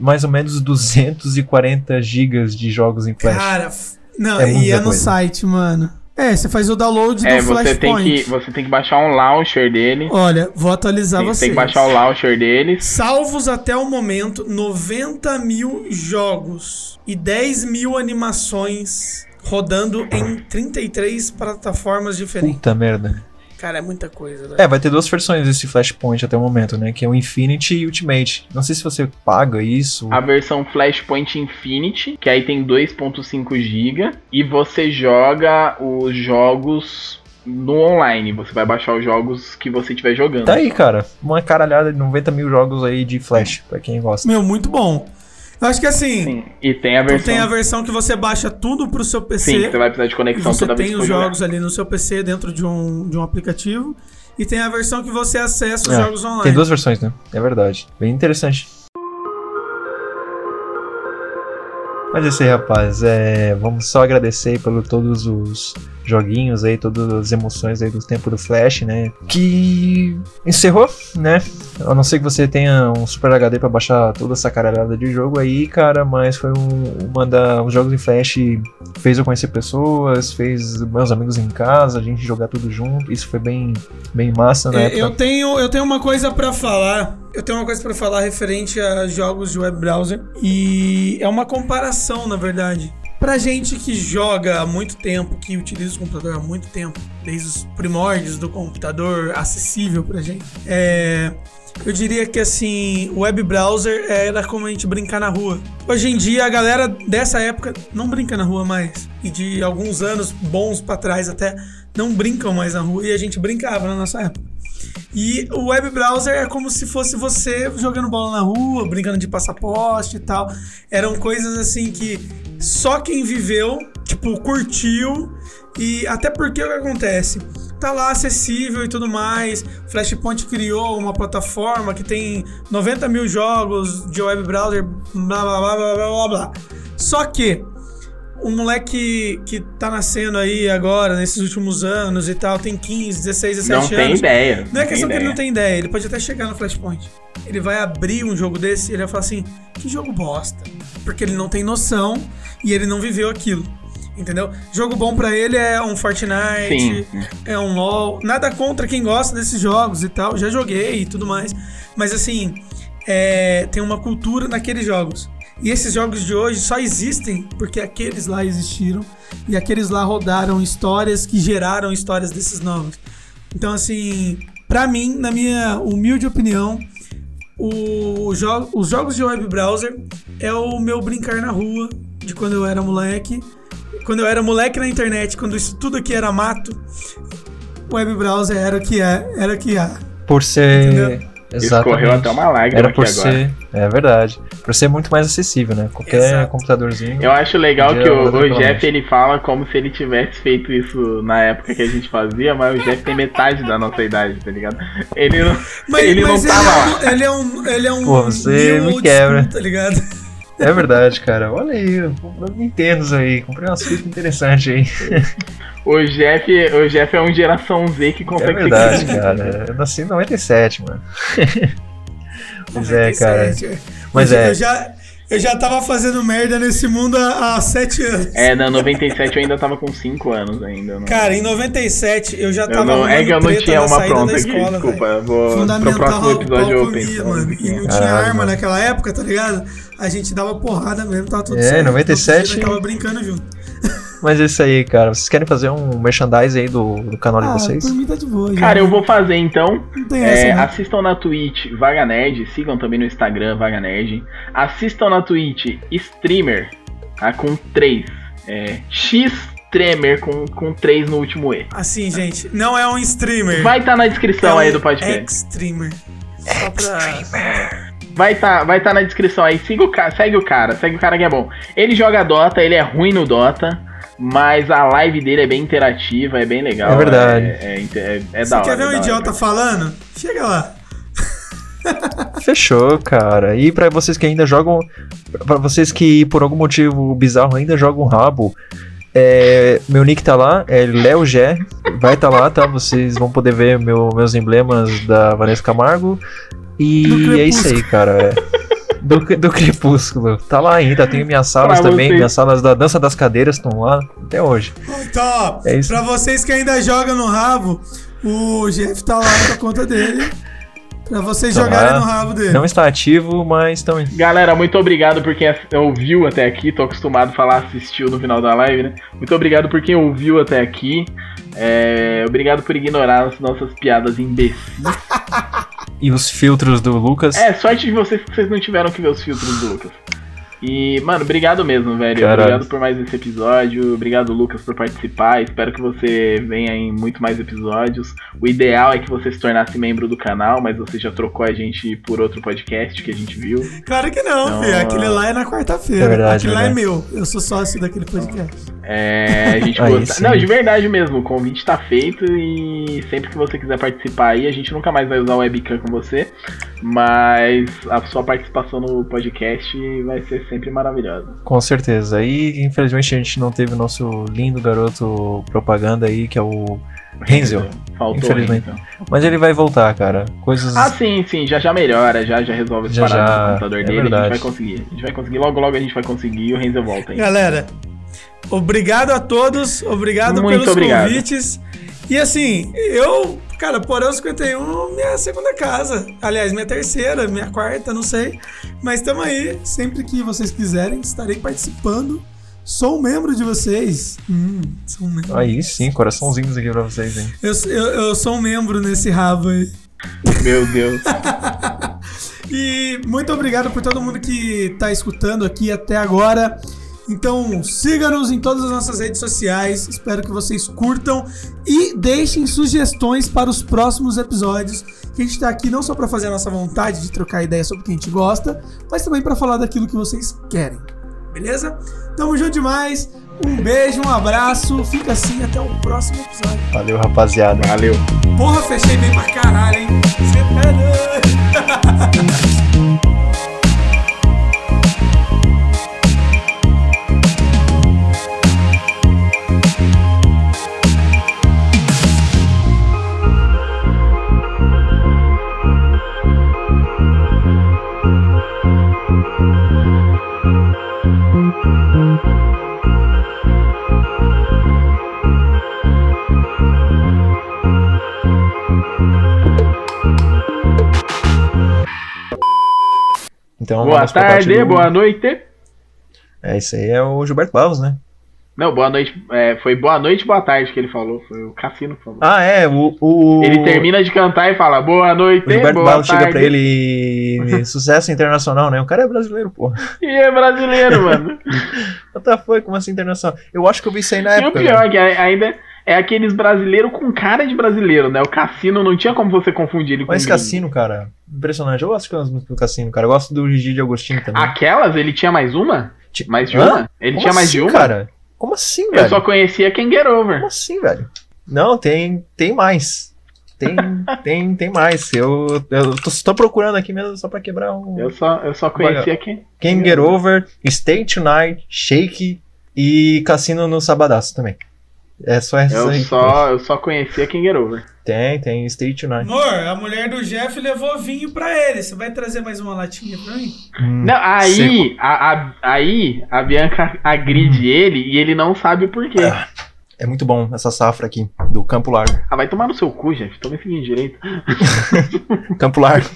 mais ou menos 240 gigas de jogos em Flash. Cara, não, É e é no coisa. site, mano. É, você faz o download É, do você tem, Flashpoint. que, você tem que baixar um launcher dele. Olha, vou atualizar Tem, vocês. tem que baixar o launcher deles. Salvos até o momento, 90 mil jogos e 10 mil animações rodando em 33 plataformas diferentes. Puta merda. Cara, é muita coisa, velho. É, vai ter duas versões desse Flashpoint até o momento, né? Que é o Infinity e Ultimate. Não sei se você paga isso. A versão Flashpoint Infinity, que aí tem 2.5 GB. E você joga os jogos no online. Você vai baixar os jogos que você estiver jogando. Tá aí, cara. Uma caralhada de 90 mil jogos aí de Flash, pra quem gosta. Meu, muito bom. Eu acho que assim, Sim. E tem a tu versão. tem a versão que você baixa tudo pro seu PC. Sim, que você vai precisar de conexão você toda vez tem que os for jogar. jogos ali no seu PC dentro de um, de um aplicativo. E tem a versão que você acessa os É, jogos online. Tem duas versões, né? É verdade. Bem interessante. Mas é isso aí, rapaz. É, vamos só agradecer pelo todos os joguinhos aí, todas as emoções aí do tempo do Flash, né? Que encerrou, né? A não ser que você tenha um Super HD pra baixar toda essa caralhada de jogo aí, cara, mas foi um, uma da os jogos em Flash fez eu conhecer pessoas, fez meus amigos em casa, a gente jogar tudo junto. Isso foi bem bem massa na É, época. eu tenho eu tenho uma coisa pra falar. Eu tenho uma coisa pra falar referente a jogos de web browser e é uma comparação, na verdade. Pra gente que joga há muito tempo, que utiliza o computador há muito tempo, desde os primórdios do computador acessível pra gente, é, eu diria que assim, o web browser era como a gente brincar na rua. Hoje em dia a galera dessa época não brinca na rua mais. E de alguns anos bons pra trás até não brincam mais na rua e a gente brincava na nossa época. E o web browser é como se fosse você jogando bola na rua, brincando de passaporte e tal. Eram coisas assim que só quem viveu, tipo, curtiu. E até porque o que acontece? tá lá acessível e tudo mais. Flashpoint criou uma plataforma que tem 90 mil jogos de web browser, blá blá blá blá blá blá. Só que o moleque que tá nascendo aí agora, nesses últimos anos e tal, tem 15, 16, 17 Não anos. tem ideia. Não é questão que ele não ideia. tem ideia, ele pode até chegar no Flashpoint. Ele vai abrir um jogo desse e ele vai falar assim: que jogo bosta. Porque ele não tem noção e ele não viveu aquilo. Entendeu? Jogo bom pra ele é um Fortnite, Sim. é um LoL. Nada contra quem gosta desses jogos e tal. Já joguei e tudo mais. Mas assim, é, tem uma cultura naqueles jogos. E esses jogos de hoje só existem porque aqueles lá existiram e aqueles lá rodaram histórias que geraram histórias desses novos. Então, assim, pra mim, na minha humilde opinião, o jo- os jogos de web browser é o meu brincar na rua de quando eu era moleque. Quando eu era moleque na internet, quando isso tudo aqui era mato, web browser era o que é, era o que há. Por ser. Entendeu? Exatamente. Escorreu até uma lágrima Era aqui por agora. É verdade. Por ser muito mais acessível, né? Qualquer Exato. computadorzinho. Eu acho legal que o, o. Jeff ele fala como se ele tivesse feito isso na época que a gente fazia, mas o Jeff tem metade da nossa idade, tá ligado? Ele não, Mas, ele mas não tava lá. é um, ele é um. Ele é um. Pô, você me quebra. school, tá ligado? É verdade, cara. Olha aí, Nintendos aí. Comprei umas fitas interessantes aí. O Jeff, o Jeff é um geração Z que É consegue verdade, ser cara. Eu nasci em 97, mano. Pois é, cara. 97, Mas eu, é. Eu já, eu já tava fazendo merda nesse mundo há, há sete anos. É, na 97 eu ainda tava com 5 anos ainda. Não, Cara, em 97 eu já eu tava não, é que eu não tinha uma pronta aqui, escola, desculpa. velho. Eu vou, pro Fundamental, próximo o episódio eu penso. mano. E não tinha arma mano. naquela época, tá ligado? A gente dava porrada mesmo, tava tudo É, certo. 97 Todo dia nós Tava brincando junto. Mas é isso aí, cara. Vocês querem fazer um merchandise aí do, do canal de Ah, vocês? por mim tá de boa. já. Cara, eu vou fazer então. Não tem essa, É, não. assistam na Twitch Vaga Nerd, sigam também no Instagram Vaga Nerd. Assistam na Twitch Streamer, tá? Com 3. É, X Streamer com, com 3 no último E. Assim, gente, não é um streamer. Vai estar na descrição é aí do podcast. Ex-streamer. Só pra... Vai estar vai tá na descrição aí. Siga o cara, segue o cara, segue o cara que é bom. Ele joga Dota, ele é ruim no Dota, mas a live dele é bem interativa, é bem legal. É verdade. É, é, é, é Você da hora. quer ver é um hora. idiota falando? Chega lá. Fechou, cara. E pra vocês que ainda jogam. Pra vocês que por algum motivo bizarro ainda jogam rabo. é, meu nick tá lá, é Léo Gé. Vai tá lá, tá? Vocês vão poder ver meu- meus emblemas da Vanessa Camargo. E é isso aí, cara. é. Do, do Crepúsculo. Tá lá ainda. Tenho minhas salas Pra também. vocês. Minhas salas da Dança das Cadeiras estão lá até hoje. Então, ó, É isso. pra vocês que ainda jogam no rabo, o Jeff tá lá com a conta dele. Pra vocês Tá jogarem lá. no rabo dele. Não está ativo, mas estão. Galera, muito obrigado por quem ouviu até aqui. Tô acostumado a falar assistiu no final da live, né? Muito obrigado por quem ouviu até aqui. É, obrigado por ignorar as nossas piadas imbecis. E os filtros do Lucas. É, sorte de vocês que vocês não tiveram que ver os filtros do Lucas. E, mano, obrigado mesmo, velho. Caralho. Obrigado por mais esse episódio. Obrigado, Lucas, por participar. Espero que você venha em muito mais episódios. O ideal é que você se tornasse membro do canal, mas você já trocou a gente por outro podcast que a gente viu. Claro que não, Não. filho. Aquele lá é na quarta-feira. É verdade, Aquele lá é verdade. meu. Eu sou sócio daquele podcast. É, a gente Aí gosta-. Não, de verdade mesmo, o convite tá feito e sempre que você quiser participar aí, a gente nunca mais vai usar o webcam com você, mas a sua participação no podcast vai ser sempre maravilhosa. Com certeza. E infelizmente a gente não teve o nosso lindo garoto propaganda aí, que é o Renzel. Faltou Infelizmente. então. Mas ele vai voltar, cara. Coisas. Ah, sim, sim, já já melhora, já já resolve as Já, paradas já, no computador é dele, a gente verdade. vai conseguir. A gente vai conseguir, logo logo a gente vai conseguir e o Renzel volta aí. Galera, obrigado a todos. Obrigado Muito pelos obrigado. convites. E assim, eu, cara, Porão 51, minha segunda casa. Aliás, minha terceira, minha quarta, não sei. Mas estamos aí. Sempre que vocês quiserem, estarei participando. Sou um membro de vocês. Hum, sou um membro. Aí sim, coraçãozinhos aqui pra vocês, hein? Eu, eu, eu sou um membro nesse rabo aí. Meu Deus. E muito obrigado por todo mundo que tá escutando aqui até agora. Então, siga-nos em todas as nossas redes sociais. Espero que vocês curtam e deixem sugestões para os próximos episódios. Que a gente tá aqui não só para fazer a nossa vontade de trocar ideia sobre o que a gente gosta, mas também para falar daquilo que vocês querem. Beleza? Tamo junto demais. Um beijo, um abraço. Fica assim até o próximo episódio. Valeu, rapaziada. Valeu. Porra, fechei bem pra caralho, hein? Você é Boa tarde, do- boa noite. É, isso aí é o Gilberto Barros, né? Não, boa noite. é, foi boa noite, boa tarde que ele falou. Foi o Cassino que falou. Ah, é, o. o... Ele termina de cantar e fala boa noite, O Gilberto boa Barros tarde. chega pra ele e. Sucesso internacional, né? O cara é brasileiro, porra. E é brasileiro, mano. What the fuck, como assim internacional? Eu acho que eu vi isso aí na e o época. pior velho. é que ainda é aqueles brasileiros com cara de brasileiro, né? O Cassino não tinha como você confundir ele com Mas. Cassino, cara, impressionante. Eu gosto de músicas do Cassino, cara. Eu gosto do Gigi de Agostinho também. Aquelas, ele tinha mais uma? Mais de Hã? uma? Ele Como tinha mais assim, de uma? cara? Como assim, Eu velho? só conhecia Can Get Over. Como assim, velho? Não, tem, tem mais. Tem, tem, tem mais. Eu, eu tô, tô procurando aqui mesmo só pra quebrar um. Eu só, eu só conhecia quem. Can Get Over, Stay Tonight, Shake e Cassino no Sabadaço também. É só essa Eu aí. só, eu só conhecia Get Over. Tem, tem Stay Tonight. Amor, a mulher do Jeff levou vinho pra ele. Você vai trazer mais uma latinha pra mim? Hum, Não, aí a, a- aí a Bianca agride ele e ele não sabe o porquê. É muito bom essa safra aqui, do Campo Largo. Ah, vai tomar no seu cu, Jeff. Toma esse vinho direito. Campo Largo.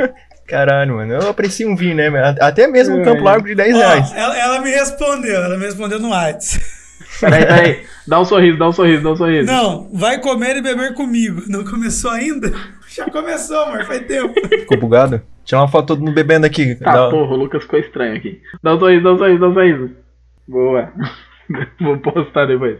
Caralho, mano. Eu aprecio um vinho, né? Até mesmo um É. Campo Largo de 10 Ó, reais. ela, ela me respondeu, ela me respondeu no WhatsApp. Peraí, peraí. Dá um sorriso, dá um sorriso, dá um sorriso. Não, vai comer e beber comigo. Não começou ainda? Já começou, amor, faz tempo. Ficou bugado? Tirar uma foto todo mundo bebendo aqui. Tá, Dá- porra, o Lucas ficou estranho aqui. Dá um sorriso, dá um sorriso, dá um sorriso. Boa. Vou postar depois.